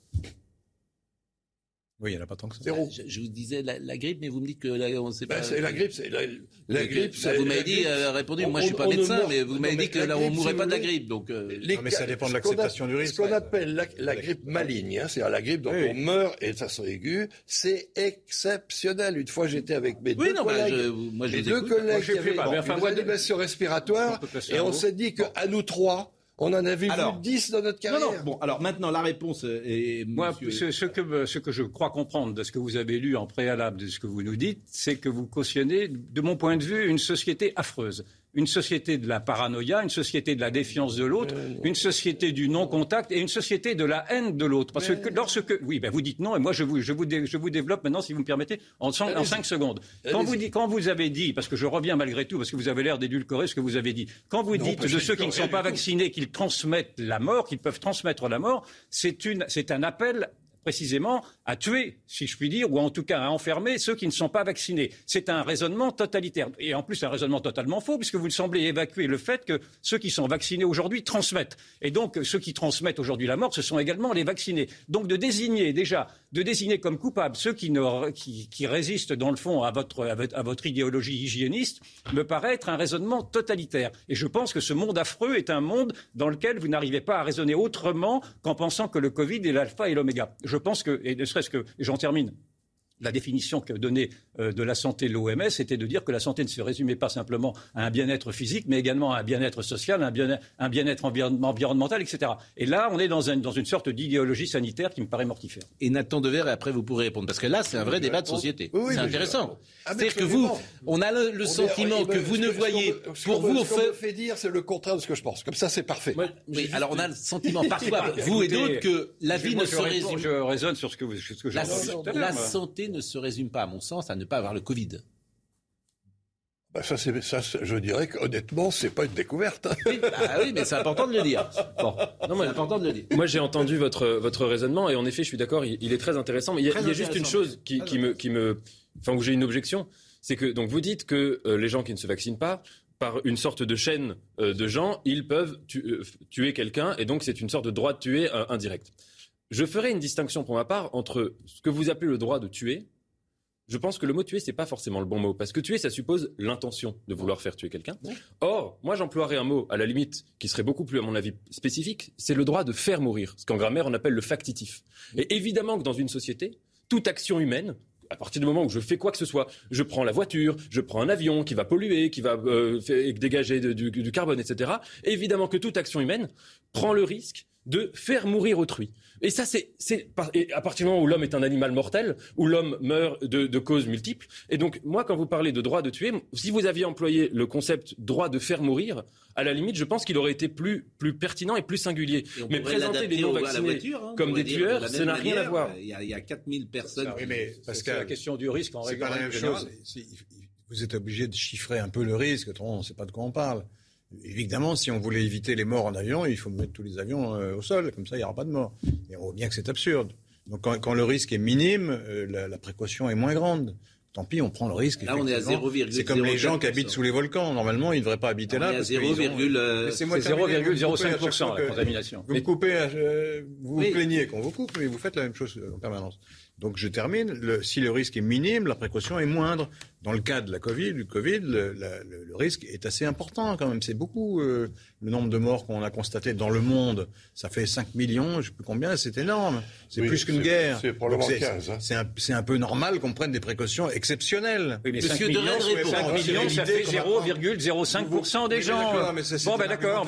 Oui, il n'y en a pas tant que ça. Zéro. Je, je vous disais la, la grippe, mais vous me dites que la, on sait Ben, pas. c'est la grippe, c'est la, la grippe. Bah, vous m'avez dit, euh, répondu, on- moi je suis on- pas on ne médecin, meurt- mais vous non, m'avez dit que là on grippe, mourrait si pas de la grippe. Donc, euh, les Non, mais ça dépend de l'acceptation a- du risque. Ce qu'on appelle la, la grippe maligne, hein, c'est-à-dire la grippe dont Oui. on meurt et de façon aiguë, c'est exceptionnel. Une fois, j'étais avec mes Oui, deux non, bah, collègues, je- moi, je mes deux collègues qui avaient une respiratoire, On et on s'est dit qu'à nous trois, on en avait Alors, vu 10 dans notre Non, carrière. non. Bon, alors maintenant la réponse est. Moi, monsieur- ce, ce que, ce que je crois comprendre de ce que vous avez lu en préalable de ce que vous nous dites, c'est que vous cautionnez, de mon point de vue, une société affreuse. Une société de la paranoïa, une société de la défiance de l'autre, une société du non-contact et une société de la haine de l'autre. Parce que lorsque... Oui, ben vous dites non, et moi je vous, je vous, dé- je vous développe maintenant, si vous me permettez, en, cinq secondes. Quand vous, quand vous avez dit, parce que je reviens malgré tout, parce que vous avez l'air d'édulcorer ce que vous avez dit, quand vous Non, dites de ceux qui ne sont pas vaccinés qu'ils transmettent la mort, qu'ils peuvent transmettre la mort, c'est une- c'est un appel précisément à tuer, si je puis dire, ou en tout cas à enfermer ceux qui ne sont pas vaccinés. C'est un raisonnement totalitaire. Et en plus, un raisonnement totalement faux, puisque vous semblez évacuer le fait que ceux qui sont vaccinés aujourd'hui transmettent. Et donc, ceux qui transmettent aujourd'hui la mort, ce sont également les vaccinés. Donc, de désigner déjà, de désigner comme coupables ceux qui, résistent, dans le fond, à votre, à votre, à votre idéologie hygiéniste, me paraît être un raisonnement totalitaire. Et je pense que ce monde affreux est un monde dans lequel vous n'arrivez pas à raisonner autrement qu'en pensant que le Covid est l'alpha et l'oméga. Je pense que, et ne serait-ce que, j'en termine, la définition que donnait euh, de la santé l'OMS était de dire que la santé ne se résumait pas simplement à un bien-être physique, mais également à un bien-être social, un bien- un bien-être environ- environnemental, etc. Et là, on est dans, un- dans une sorte d'idéologie sanitaire qui me paraît mortifère. Et Nathan Dever, et après vous pourrez répondre. Parce que là, c'est un vrai débat de société. Oui, oui, c'est intéressant. Ah, C'est-à-dire que vous, on a le, le On est- sentiment est- que vous ne voyez, ce pour vous, au ce qu'on fait. me fait dire, c'est le contraire de ce que je pense. Comme ça, c'est parfait. Oui, alors on a le sentiment parfois, vous et d'autres, que la vie moi, ne se résume Je raisonne sur ce que, vous- ce que La, santé ne se résume pas, à mon sens, à ne pas avoir le Covid. bah ça, c'est, ça, je dirais qu'honnêtement, c'est pas une découverte. Oui, bah oui, mais c'est important de le dire. Bon, non, mais c'est important de le dire. Moi, j'ai entendu votre, votre raisonnement et en effet, je suis d'accord, il, est très intéressant. Mais il y a, il y a juste une chose qui, qui, me, qui me, enfin, où j'ai une objection, c'est que donc vous dites que euh, les gens qui ne se vaccinent pas, par une sorte de chaîne euh, de gens, ils peuvent euh, tuer quelqu'un et donc c'est une sorte de droit de tuer indirect. Je ferai une distinction pour ma part entre ce que vous appelez le droit de tuer je pense que le mot tuer, c'est pas forcément le bon mot. Parce que tuer, ça suppose l'intention de vouloir faire tuer quelqu'un. Or, moi, j'emploierais un mot, à la limite, qui serait beaucoup plus, à mon avis, spécifique. C'est le droit de faire mourir. Ce qu'en grammaire, on appelle le factitif. Et évidemment que dans une société, toute action humaine, à partir du moment où je fais quoi que ce soit, je prends la voiture, je prends un avion qui va polluer, qui va euh, dégager du, du, carbone, etc. Évidemment que toute action humaine prend le risque de faire mourir autrui. Et ça, c'est à partir du moment où l'homme est un animal mortel, où l'homme meurt de, de, causes multiples. Et donc, moi, quand vous parlez de droit de tuer, si vous aviez employé le concept droit de faire mourir, à la limite, je pense qu'il aurait été plus, plus pertinent et plus singulier. Mais présenter les non-vaccinés hein, comme des tueurs, ça n'a rien à voir. Il y a, il y a 4000 personnes. Oui, mais parce que la question du risque en règle chose. Vous êtes obligé de chiffrer un peu le risque, on ne sait pas de quoi on parle. Évidemment, si on voulait éviter les morts en avion, il faut mettre tous les avions euh, au sol, comme ça il n'y aura pas de morts. Et on voit bien que c'est absurde. Donc quand, le risque est minime, euh, la, précaution est moins grande. Tant pis, on prend le risque. Là, on est à 0,0. C'est comme les gens qui habitent sous les volcans. Normalement, ils ne devraient pas habiter là. C'est 0,05% la contamination. Vous, coupez, euh, vous vous plaignez qu'on vous coupe, mais vous faites la même chose en permanence. Donc je termine. Le, si le risque est minime, la précaution est moindre. Dans le cas de la Covid, du Covid, le, le, risque est assez important quand même. C'est beaucoup euh, le nombre de morts qu'on a constaté dans le monde. Ça fait 5 millions, je ne sais plus combien, c'est énorme. C'est plus qu'une guerre. C'est probablement 15. Hein. C'est un, un, peu normal qu'on prenne des précautions exceptionnelles. Oui, mais Monsieur 5 millions, 5 millions, ça fait 0,05% des gens. bon, ben d'accord.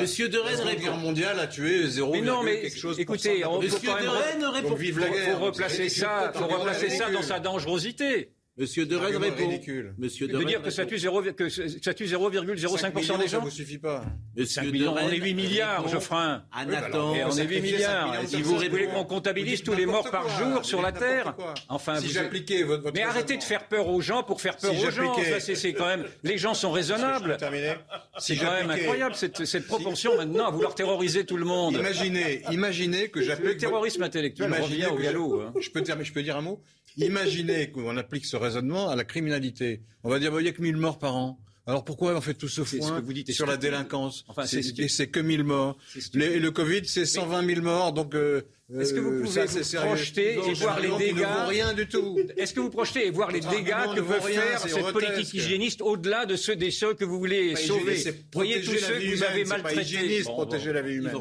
Monsieur De Rennes répond. La guerre mondiale a tué 0, quelque chose. Écoutez, Monsieur De Rennes répond. Vive la guerre. Faut replacer ça, faut replacer ça dans sa dangerosité. Monsieur De Rennes répond. Monsieur de, dire que ça tue 0,05% des gens. Ça vous suffit pas. Monsieur millions, on est 8 milliards, Geoffrin. Nathan. on est 8 milliards. Si vous voulez qu'on comptabilise tous les morts par jour sur la Terre, enfin, si j'appliquais votre, Mais arrêtez de faire peur aux gens pour faire peur aux gens. C'est quand même. Les gens sont raisonnables. C'est quand même incroyable cette propension maintenant à vouloir terroriser tout le monde. Imaginez, imaginez que j'applique. Le terrorisme intellectuel revient au galop. Hein. Je peux dire un mot. Imaginez qu'on applique ce raisonnement à la criminalité. On va dire, n'y a que 1000 morts par an. Alors pourquoi on fait tout ce foin ce vous dites, sur la délinquance enfin, C'est que 1000 morts. Le, le Covid, c'est 120 000 morts, donc... Euh, est-ce que vous euh, pouvez vous projeter et voir les dégâts rien du tout. Est-ce que vous projetez et voir les dégâts que veut faire cette politique hygiéniste au-delà de ceux des ceux que vous voulez sauver? Voyez tous ceux que vous avez maltraités. protéger la vie humaine.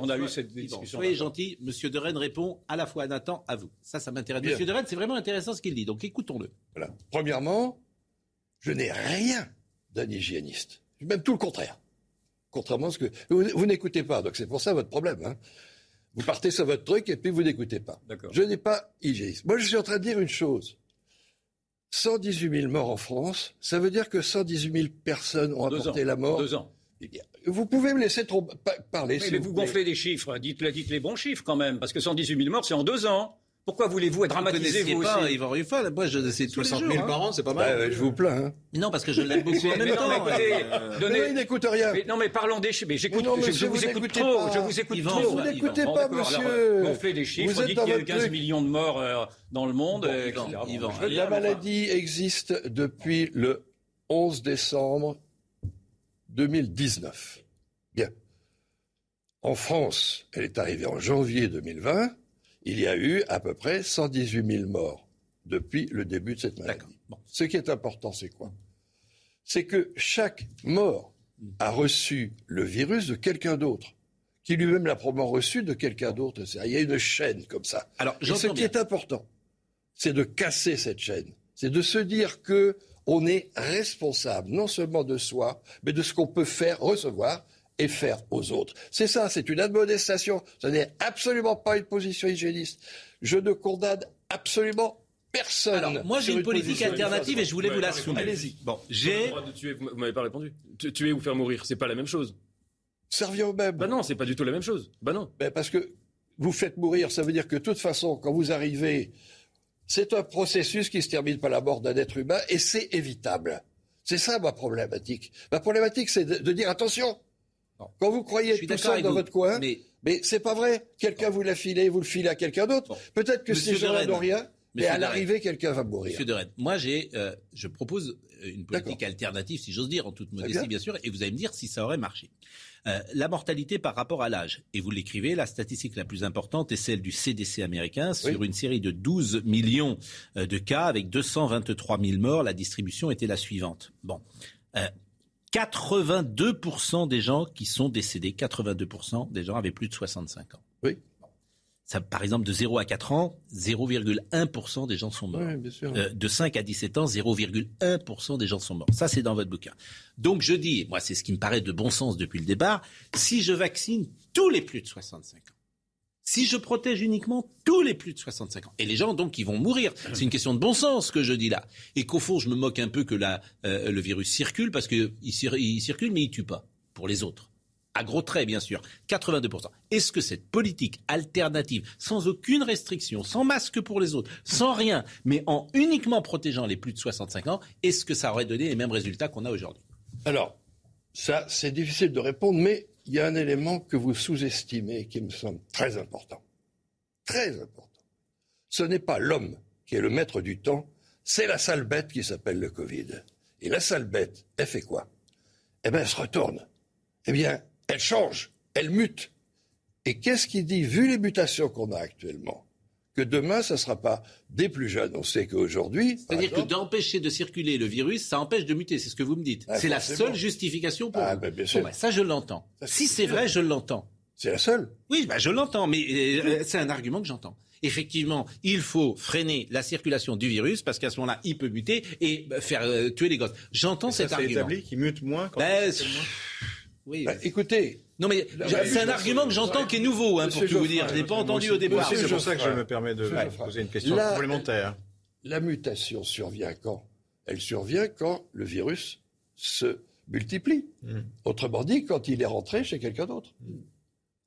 On a eu cette discussion. Soyez gentil. Monsieur De Rennes répond à la fois à Nathan, à vous. Ça, ça m'intéresse. Monsieur De Rennes, c'est vraiment intéressant ce qu'il dit. Donc écoutons-le. Voilà. Premièrement, je n'ai rien d'un hygiéniste. Même tout le contraire. Contrairement à ce que... Vous, n'écoutez pas, donc c'est pour ça votre problème. Hein. Vous partez sur votre truc et puis vous n'écoutez pas. Je n'ai pas hygiéniste. Moi, je suis en train de dire une chose. 118 000 morts en France, ça veut dire que 118 000 personnes ont apporté la mort. Deux ans. Vous pouvez me laisser trop parler. mais vous, gonflez des chiffres. Dites, dites les bons chiffres quand même, parce que 118 000 morts, c'est en deux ans. Pourquoi voulez-vous dramatiser vous, pas aussi? Yvan Ruffin Moi, je sais tous 60 000 hein. par an, c'est pas mal. Bah, je vous plains. Hein. Non, parce que je l'aime beaucoup en même temps. Non, écoutez, euh... donnez... il n'écoute rien. Mais, non, mais parlons des chiffres. Mais j'écoute, je, je, vous écoute trop. Je vous écoute trop. Vous n'écoutez pas, monsieur. On fait des chiffres. On dit qu'il y a eu 15 millions de morts euh, dans le monde. La maladie existe depuis le 11 décembre 2019. Bien. En France, elle est arrivée en janvier 2020 il y a eu à peu près 118 000 morts depuis le début de cette maladie. Ce qui est important, c'est quoi? C'est que chaque mort a reçu le virus de quelqu'un d'autre, qui lui-même l'a probablement reçu de quelqu'un d'autre. Il y a une chaîne comme ça. Alors, Et ce qui est important, c'est de casser cette chaîne. C'est de se dire que on est responsable non seulement de soi, mais de ce qu'on peut faire recevoir et faire aux autres. C'est ça, c'est une admonestation. Ce n'est absolument pas une position hygiéniste. Je ne condamne absolument personne. Alors, moi, j'ai une, politique alternative et je voulais vous la soumettre. Allez-y. Bon, j'ai. Vous m'avez pas répondu. Tuer ou faire mourir, c'est pas la même chose. Servir au même. Bah non, c'est pas du tout la même chose. Bah non. Ben parce que vous faites mourir, ça veut dire que de toute façon, quand vous arrivez, c'est un processus qui se termine par la mort d'un être humain et c'est évitable. C'est ça ma problématique. Ma problématique, c'est de, dire attention. Quand vous croyez tout seul dans votre coin, mais, mais c'est pas vrai. Quelqu'un vous l'a filé, vous le filez à quelqu'un d'autre. Peut-être que ces gens-là n'ont rien. Mais à l'arrivée, quelqu'un va mourir. Monsieur de moi, j'ai, euh, je propose une politique alternative, si j'ose dire, en toute modestie, bien. sûr, et vous allez me dire si ça aurait marché. Euh, la mortalité par rapport à l'âge. Et vous l'écrivez, la statistique la plus importante est celle du CDC américain sur une série de 12 millions euh, de cas avec 223 000 morts. La distribution était la suivante. Bon. 82% des gens qui sont décédés, 82% des gens avaient plus de 65 ans. Oui par exemple, de 0 à 4 ans, 0,1% des gens sont morts. Euh, de 5 à 17 ans, 0,1% des gens sont morts. Ça, c'est dans votre bouquin. Donc, je dis, moi, c'est ce qui me paraît de bon sens depuis le départ, si je vaccine tous les plus de 65 ans, si je protège uniquement tous les plus de 65 ans, et les gens donc qui vont mourir, c'est une question de bon sens que je dis là, et qu'au fond je me moque un peu que euh, le virus circule parce qu'il il circule mais il tue pas pour les autres. À gros traits bien sûr, 82%. Est-ce que cette politique alternative, sans aucune restriction, sans masque pour les autres, sans rien, mais en uniquement protégeant les plus de 65 ans, est-ce que ça aurait donné les mêmes résultats qu'on a aujourd'hui? Alors, ça, c'est difficile de répondre, mais il y a un élément que vous sous-estimez qui me semble très important. Très important. Ce n'est pas l'homme qui est le maître du temps, c'est la sale bête qui s'appelle le Covid. Et la sale bête, elle fait quoi? Eh bien, elle se retourne. Eh bien, elle change, elle mute. Et qu'est-ce qui dit, vu les mutations qu'on a actuellement, que demain, ça ne sera pas des plus jeunes. On sait qu'aujourd'hui. C'est-à-dire que d'empêcher de circuler le virus, ça empêche de muter, c'est ce que vous me dites. c'est la seule justification pour ah, Ben, bien sûr. Ben, ça, je l'entends. Si c'est vrai, je l'entends. C'est la seule. Oui, ben, je l'entends, mais euh, c'est un argument que j'entends. Effectivement, il faut freiner la circulation du virus parce qu'à ce moment-là, il peut muter et faire euh, tuer les gosses. J'entends cet ça, argument. établi qu'il mute moins. Quand ben, oui. Bah, écoutez. Non mais c'est un argument que j'entends qui est nouveau, hein, pour tout vous dire. Je l'ai pas entendu au départ. C'est pour ça que je me permets de poser une question complémentaire. La mutation survient quand? Elle survient quand le virus se multiplie. Hmm. Autrement dit, quand il est rentré chez quelqu'un d'autre. Hmm.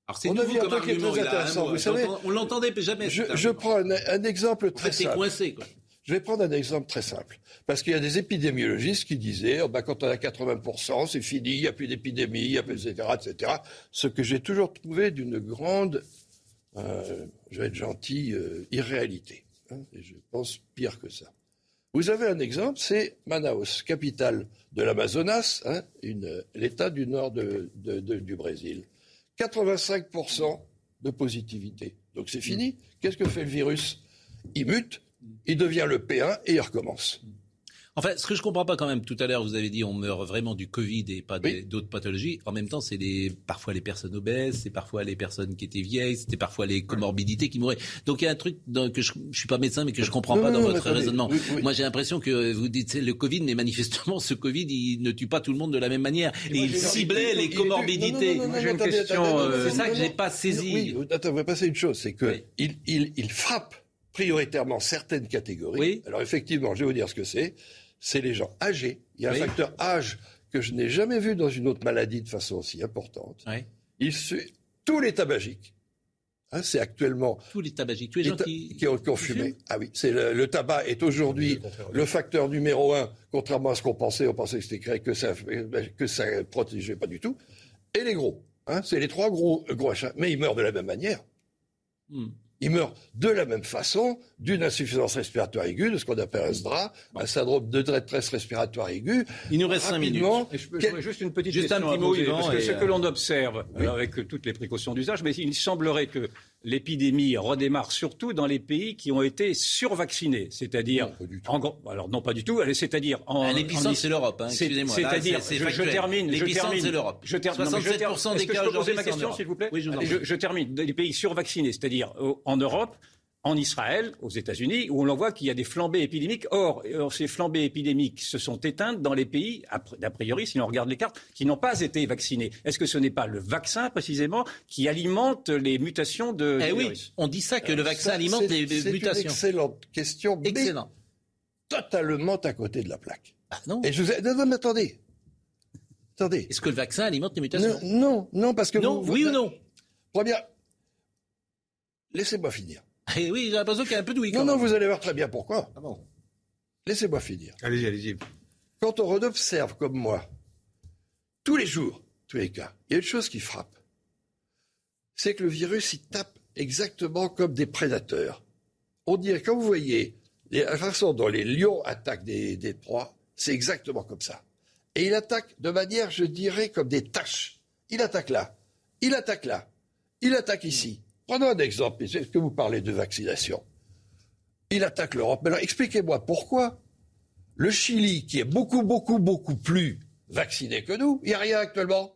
Alors c'est nouveau comme argument. Très intéressant, vous savez, on l'entendait jamais. Je, je prends un, un, exemple très fait, simple. coincé, quoi. Je vais prendre un exemple très simple. Parce qu'il y a des épidémiologistes qui disaient, oh ben, quand on a 80%, c'est fini, il n'y a plus d'épidémie, etc., etc. Ce que j'ai toujours trouvé d'une grande, euh, je vais être gentil, euh, irréalité. Hein, et je pense pire que ça. Vous avez un exemple, c'est Manaus, capitale de l'Amazonas, hein, l'État du nord du Brésil. 85% de positivité. Donc c'est fini. Qu'est-ce que fait le virus? Il mute, il devient le P1 et il recommence. Enfin, ce que je comprends pas quand même, tout à l'heure, vous avez dit on meurt vraiment du Covid et pas d'autres pathologies. En même temps, c'est parfois les personnes obèses, c'est parfois les personnes qui étaient vieilles, c'était parfois les comorbidités qui mouraient. Donc il y a un truc que je, je suis pas médecin, mais que je comprends pas dans votre raisonnement. Moi, j'ai l'impression que vous dites le Covid, mais manifestement, ce Covid, il ne tue pas tout le monde de la même manière. Et, il ciblait les comorbidités. C'est ça que j'ai pas saisi. Oui, attends, on va passer une chose, c'est que il, il, il frappe prioritairement certaines catégories. Oui. Alors effectivement, je vais vous dire ce que c'est. C'est les gens âgés. Il y a un facteur âge que je n'ai jamais vu dans une autre maladie de façon aussi importante. Oui. Il tous les tabagiques. Hein, c'est actuellement tous les tabagiques, tous les gens qui, qui, ont, fumé. Ah oui, c'est le, tabac est aujourd'hui le facteur numéro un, contrairement à ce qu'on pensait. On pensait que c'était que ça que ça protégeait pas du tout. Et les gros, hein, c'est les trois gros gros achats. Mais ils meurent de la même manière. Hmm. Il meurt de la même façon d'une insuffisance respiratoire aiguë, de ce qu'on appelle un SDRA, un syndrome de détresse respiratoire aiguë. Il nous reste cinq minutes. je juste une petite question un parce que ce que l'on observe, avec toutes les précautions d'usage, mais il semblerait que l'épidémie redémarre surtout dans les pays qui ont été survaccinés, c'est-à-dire en alors non pas du tout, c'est-à-dire en ah, l'épicentre c'est l'Europe, hein, excusez-moi. C'est-à-dire je, termine, je termine, c'est l'Europe. Je termine. 67% des cas je peux poser ma question s'il vous plaît Oui, je, je termine. Les pays survaccinés, c'est-à-dire en Europe, en Israël, aux États-Unis, où on voit qu'il y a des flambées épidémiques. Or, ces flambées épidémiques se sont éteintes dans les pays, d'a priori, si on regarde les cartes, qui n'ont pas été vaccinés. Est-ce que ce n'est pas le vaccin, précisément, qui alimente les mutations de, eh oui, on dit ça, que le vaccin alimente les, mutations. C'est une excellente question, Excellent. totalement à côté de la plaque. Ah non Et je vous... non, mais attendez. Attendez. Est-ce que le vaccin alimente les mutations? Non, non, parce que... Non, oui ou non? Première... Laissez-moi finir. Eh oui, j'ai l'impression qu'il y a un peu de oui. Non, non, vous allez voir très bien pourquoi. Ah bon Laissez-moi finir. Allez-y, allez-y. quand on observe comme moi, tous les jours, tous les cas, il y a une chose qui frappe. C'est que le virus, il tape exactement comme des prédateurs. On dirait, quand vous voyez la façon dont les lions attaquent des, des proies, c'est exactement comme ça. Et il attaque de manière, je dirais, comme des taches. Il attaque là, il attaque là, il attaque ici. Prenons un exemple, est-ce que vous parlez de vaccination Il attaque l'Europe. Alors expliquez-moi pourquoi le Chili, qui est beaucoup, beaucoup, beaucoup plus vacciné que nous, il n'y a rien actuellement.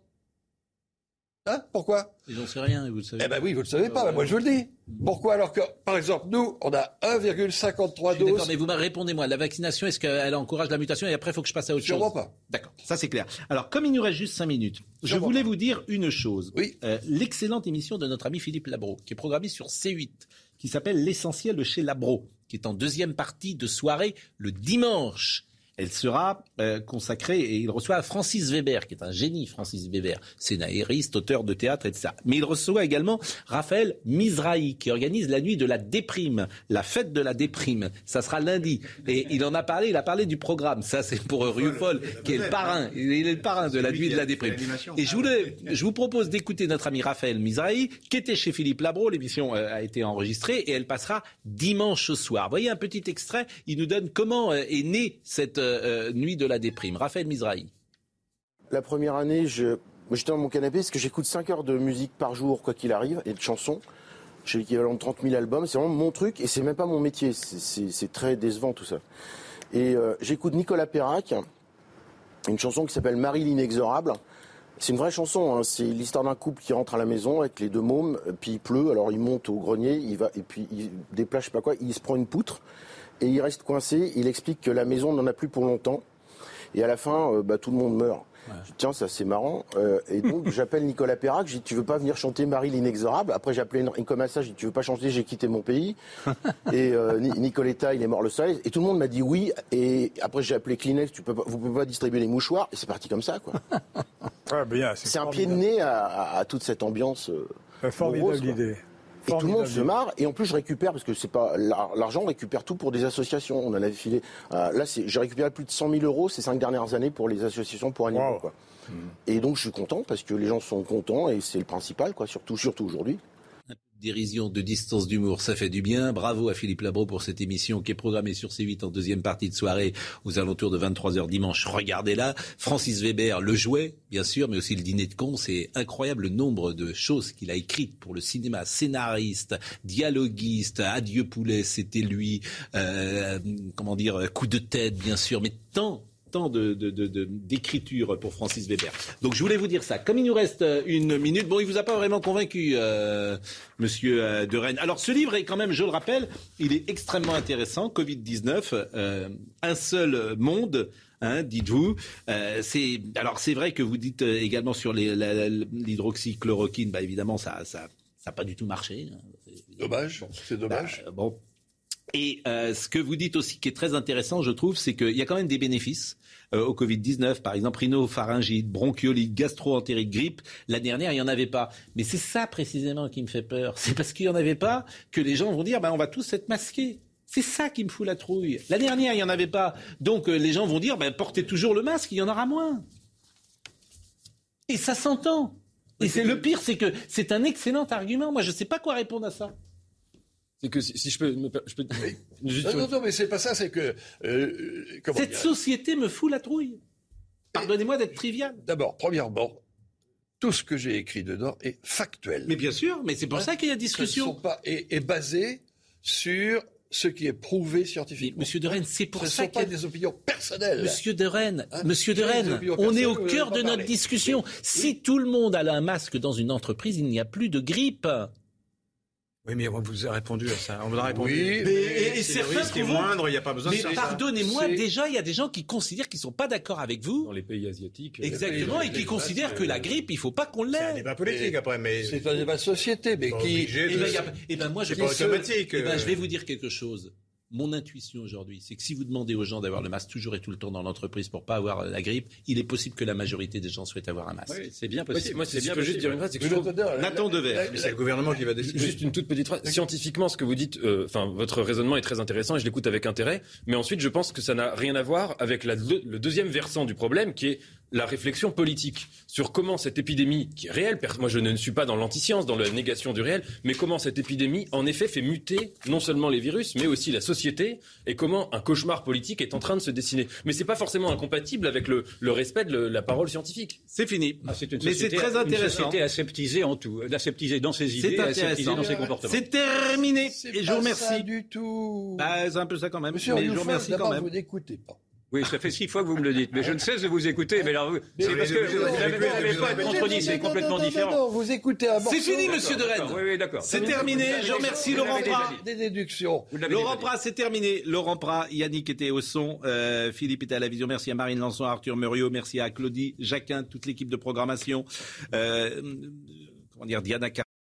Hein Pourquoi Ils n'en savent rien, vous le savez. Eh ben oui, vous ne le savez pas, moi je vous le dis. Pourquoi alors que, par exemple, nous, on a 1,53 doses. D'accord, mais vous répondez-moi, la vaccination, est-ce qu'elle encourage la mutation et après il faut que je passe à autre Sûrement chose pas. D'accord, ça c'est clair. Alors, comme il nous reste juste 5 minutes, je Sûrement voulais pas. vous dire une chose. Oui. Euh, L'excellente émission de notre ami Philippe Labro, qui est programmée sur C8, qui s'appelle L'essentiel de chez Labro, qui est en deuxième partie de soirée le dimanche. Elle sera euh, consacrée et il reçoit Francis Weber, qui est un génie, Francis Weber, scénariste, auteur de théâtre, etc. Mais il reçoit également Raphaël Mizrahi, qui organise la nuit de la déprime, la fête de la déprime. Ça sera lundi. Et il en a parlé, il a parlé du programme. Ça, c'est pour Rioufol, qui est le parrain. Il est le parrain de la nuit de la déprime. Et je, voulais, je vous propose d'écouter notre ami Raphaël Mizrahi, qui était chez Philippe Labro. L'émission euh, a été enregistrée et elle passera dimanche soir. Voyez un petit extrait. Il nous donne comment euh, est née cette euh, euh, nuit de la déprime. Raphaël Mizrahi. La première année, j'étais dans mon canapé parce que j'écoute 5 heures de musique par jour, quoi qu'il arrive, et de chansons. J'ai l'équivalent de 30 000 albums. C'est vraiment mon truc et c'est même pas mon métier. C'est- très décevant tout ça. Et euh, j'écoute Nicolas Perrac, une chanson qui s'appelle Marie l'inexorable. C'est une vraie chanson. hein. C'est l'histoire d'un couple qui rentre à la maison avec les deux mômes. Puis il pleut, alors il monte au grenier, il va et puis il déplace, je sais pas quoi. Il se prend une poutre et il reste coincé. Il explique que la maison n'en a plus pour longtemps. Et à la fin, euh, bah, tout le monde meurt. Je dis, Tiens, ça c'est marrant. Euh, et donc j'appelle Nicolas Perrac, je dis tu veux pas venir chanter Marie l'inexorable? Après j'ai appelé Enrico Massa, je dis tu veux pas chanter? J'ai quitté mon pays. et euh, Ni- Nicoletta, il est mort le 16. Et tout le monde m'a dit oui. Et après j'ai appelé Kleenex, tu peux pas, vous pouvez pas distribuer les mouchoirs. Et c'est parti comme ça quoi. Ah, C'est un pied de nez à, à- à toute cette ambiance. euh, Formidable morose, idée. Et tout le monde se marre. Et en plus, je récupère, parce que c'est pas l'ar- l'argent, on récupère tout pour des associations. On en avait filé. euh, là, j'ai récupéré plus de 100 000 euros ces cinq dernières années pour les associations pour animaux. quoi. Et donc, je suis content parce que les gens sont contents et c'est le principal, quoi. Surtout, surtout aujourd'hui. Dérision de distance d'humour, ça fait du bien. Bravo à Philippe Labro pour cette émission qui est programmée sur C8 en deuxième partie de soirée aux alentours de 23h dimanche. Regardez-la. Francis Weber le jouait, bien sûr, mais aussi le dîner de con. C'est incroyable le nombre de choses qu'il a écrites pour le cinéma. Scénariste, dialoguiste, Adieu Poulet, c'était lui. Euh, comment dire, coup de tête, bien sûr, mais tant tant de, de- de- de- d'écriture pour Francis Weber. Donc je voulais vous dire ça. Comme il nous reste euh, une minute, bon, il vous a pas vraiment convaincu, euh, Monsieur euh, de Rennes. Alors ce livre est quand même, je le rappelle, il est extrêmement intéressant. Covid 19, euh, un seul monde. Hein, dites-vous. Euh, c'est alors c'est vrai que vous dites également sur l'hydroxychloroquine, bah évidemment ça ça ça n'a pas du tout marché. hein. Dommage, c'est dommage. Bah, bon. Et euh, ce que vous dites aussi qui est très intéressant, je trouve, c'est qu'il y a quand même des bénéfices euh, au Covid-19. Par exemple, rhinopharyngite, bronchiolite, gastro-entérite, grippe. L'année dernière, il n'y en avait pas. Mais c'est ça précisément qui me fait peur. C'est parce qu'il n'y en avait pas que les gens vont dire ben, on va tous être masqués. C'est ça qui me fout la trouille. L'année dernière, il n'y en avait pas. Donc euh, les gens vont dire ben, portez toujours le masque, il y en aura moins. Et ça s'entend. Et c'est le pire, c'est que c'est un excellent argument. Moi, je ne sais pas quoi répondre à ça. C'est que si, si je peux, me je peux juste Non, non, non, mais c'est pas ça, c'est que. euh, Cette dire société me fout la trouille. Pardonnez-moi d'être trivial. D'abord, premièrement, tout ce que j'ai écrit dedans est factuel. Mais bien sûr, mais c'est pour ça qu'il y a discussion. Ce ne sont pas, et, est basé sur ce qui est prouvé scientifiquement. Monsieur de Rennes, c'est pour ce ça sont pas qu'il y a- des opinions personnelles. Monsieur de Rennes, Hein Monsieur de Rennes, on est au cœur de notre parlé. discussion. Si tout le monde a un masque dans une entreprise, il n'y a plus de grippe. Oui, mais on vous a répondu à ça. On vous a répondu. Oui, Mais- et, et Si le certains risque est trouvent- moindre, il n'y a pas besoin Mais de ça. pardonnez-moi, déjà, il y a des gens qui considèrent qu'ils ne sont pas d'accord avec vous. dans les pays asiatiques. Exactement, et qui considèrent que la grippe, il ne faut pas qu'on C'est un l'ait. débat politique après, mais C'est un débat société, mais qui. Eh ben, a- eh ben, moi, je pense- automatique. Eh ben, euh. je vais vous dire quelque chose. Mon intuition aujourd'hui, c'est que si vous demandez aux gens d'avoir le masque toujours et tout le temps dans l'entreprise pour pas avoir la grippe, il est possible que la majorité des gens souhaitent avoir un masque. Oui, c'est bien possible. moi, c'est bien je peux juste dire une phrase, c'est que je trouve- Nathan Dever. Mais c'est le gouvernement qui va décider. Juste une toute petite phrase. Scientifiquement, ce que vous dites, euh, enfin, votre raisonnement est très intéressant et je l'écoute avec intérêt. Mais ensuite, je pense que ça n'a rien à voir avec la le deuxième versant du problème, qui est la réflexion politique sur comment cette épidémie, qui est réelle, moi je ne suis pas dans l'antiscience, dans la négation du réel, mais comment cette épidémie, en effet, fait muter non seulement les virus, mais aussi la société, et comment un cauchemar politique est en train de se dessiner. Mais c'est pas forcément incompatible avec le, le respect de le- la parole scientifique. C'est fini. Ah, c'est une Mais c'est société- très Une intéressant. société aseptisée en tout, euh, aseptisée dans ses idées, C'est aseptisée intéressant. dans ses comportements. C'est terminé. Et je vous remercie. du tout. Bah, c'est un peu ça quand même. Monsieur mais je vous remercie quand même. vous n'écoutez pas. Oui, ça fait six fois que vous me le dites, mais je ne cesse de vous écouter. Mais alors, vous- c'est parce que vous n'avez pas contredit, c'est complètement différent. vous écoutez un. C'est fini, monsieur de Rennes. Oui, oui, d'accord. C'est terminé. Je remercie Laurent Prat. Des déductions. Laurent Prat, c'est terminé. Laurent Prat, Yannick était au son, euh, Philippe était à la vision. Merci à Marine Lançon, à Arthur Muriot, merci à Claudie Jacquin, toute l'équipe de programmation. Euh, comment dire, Diana Car-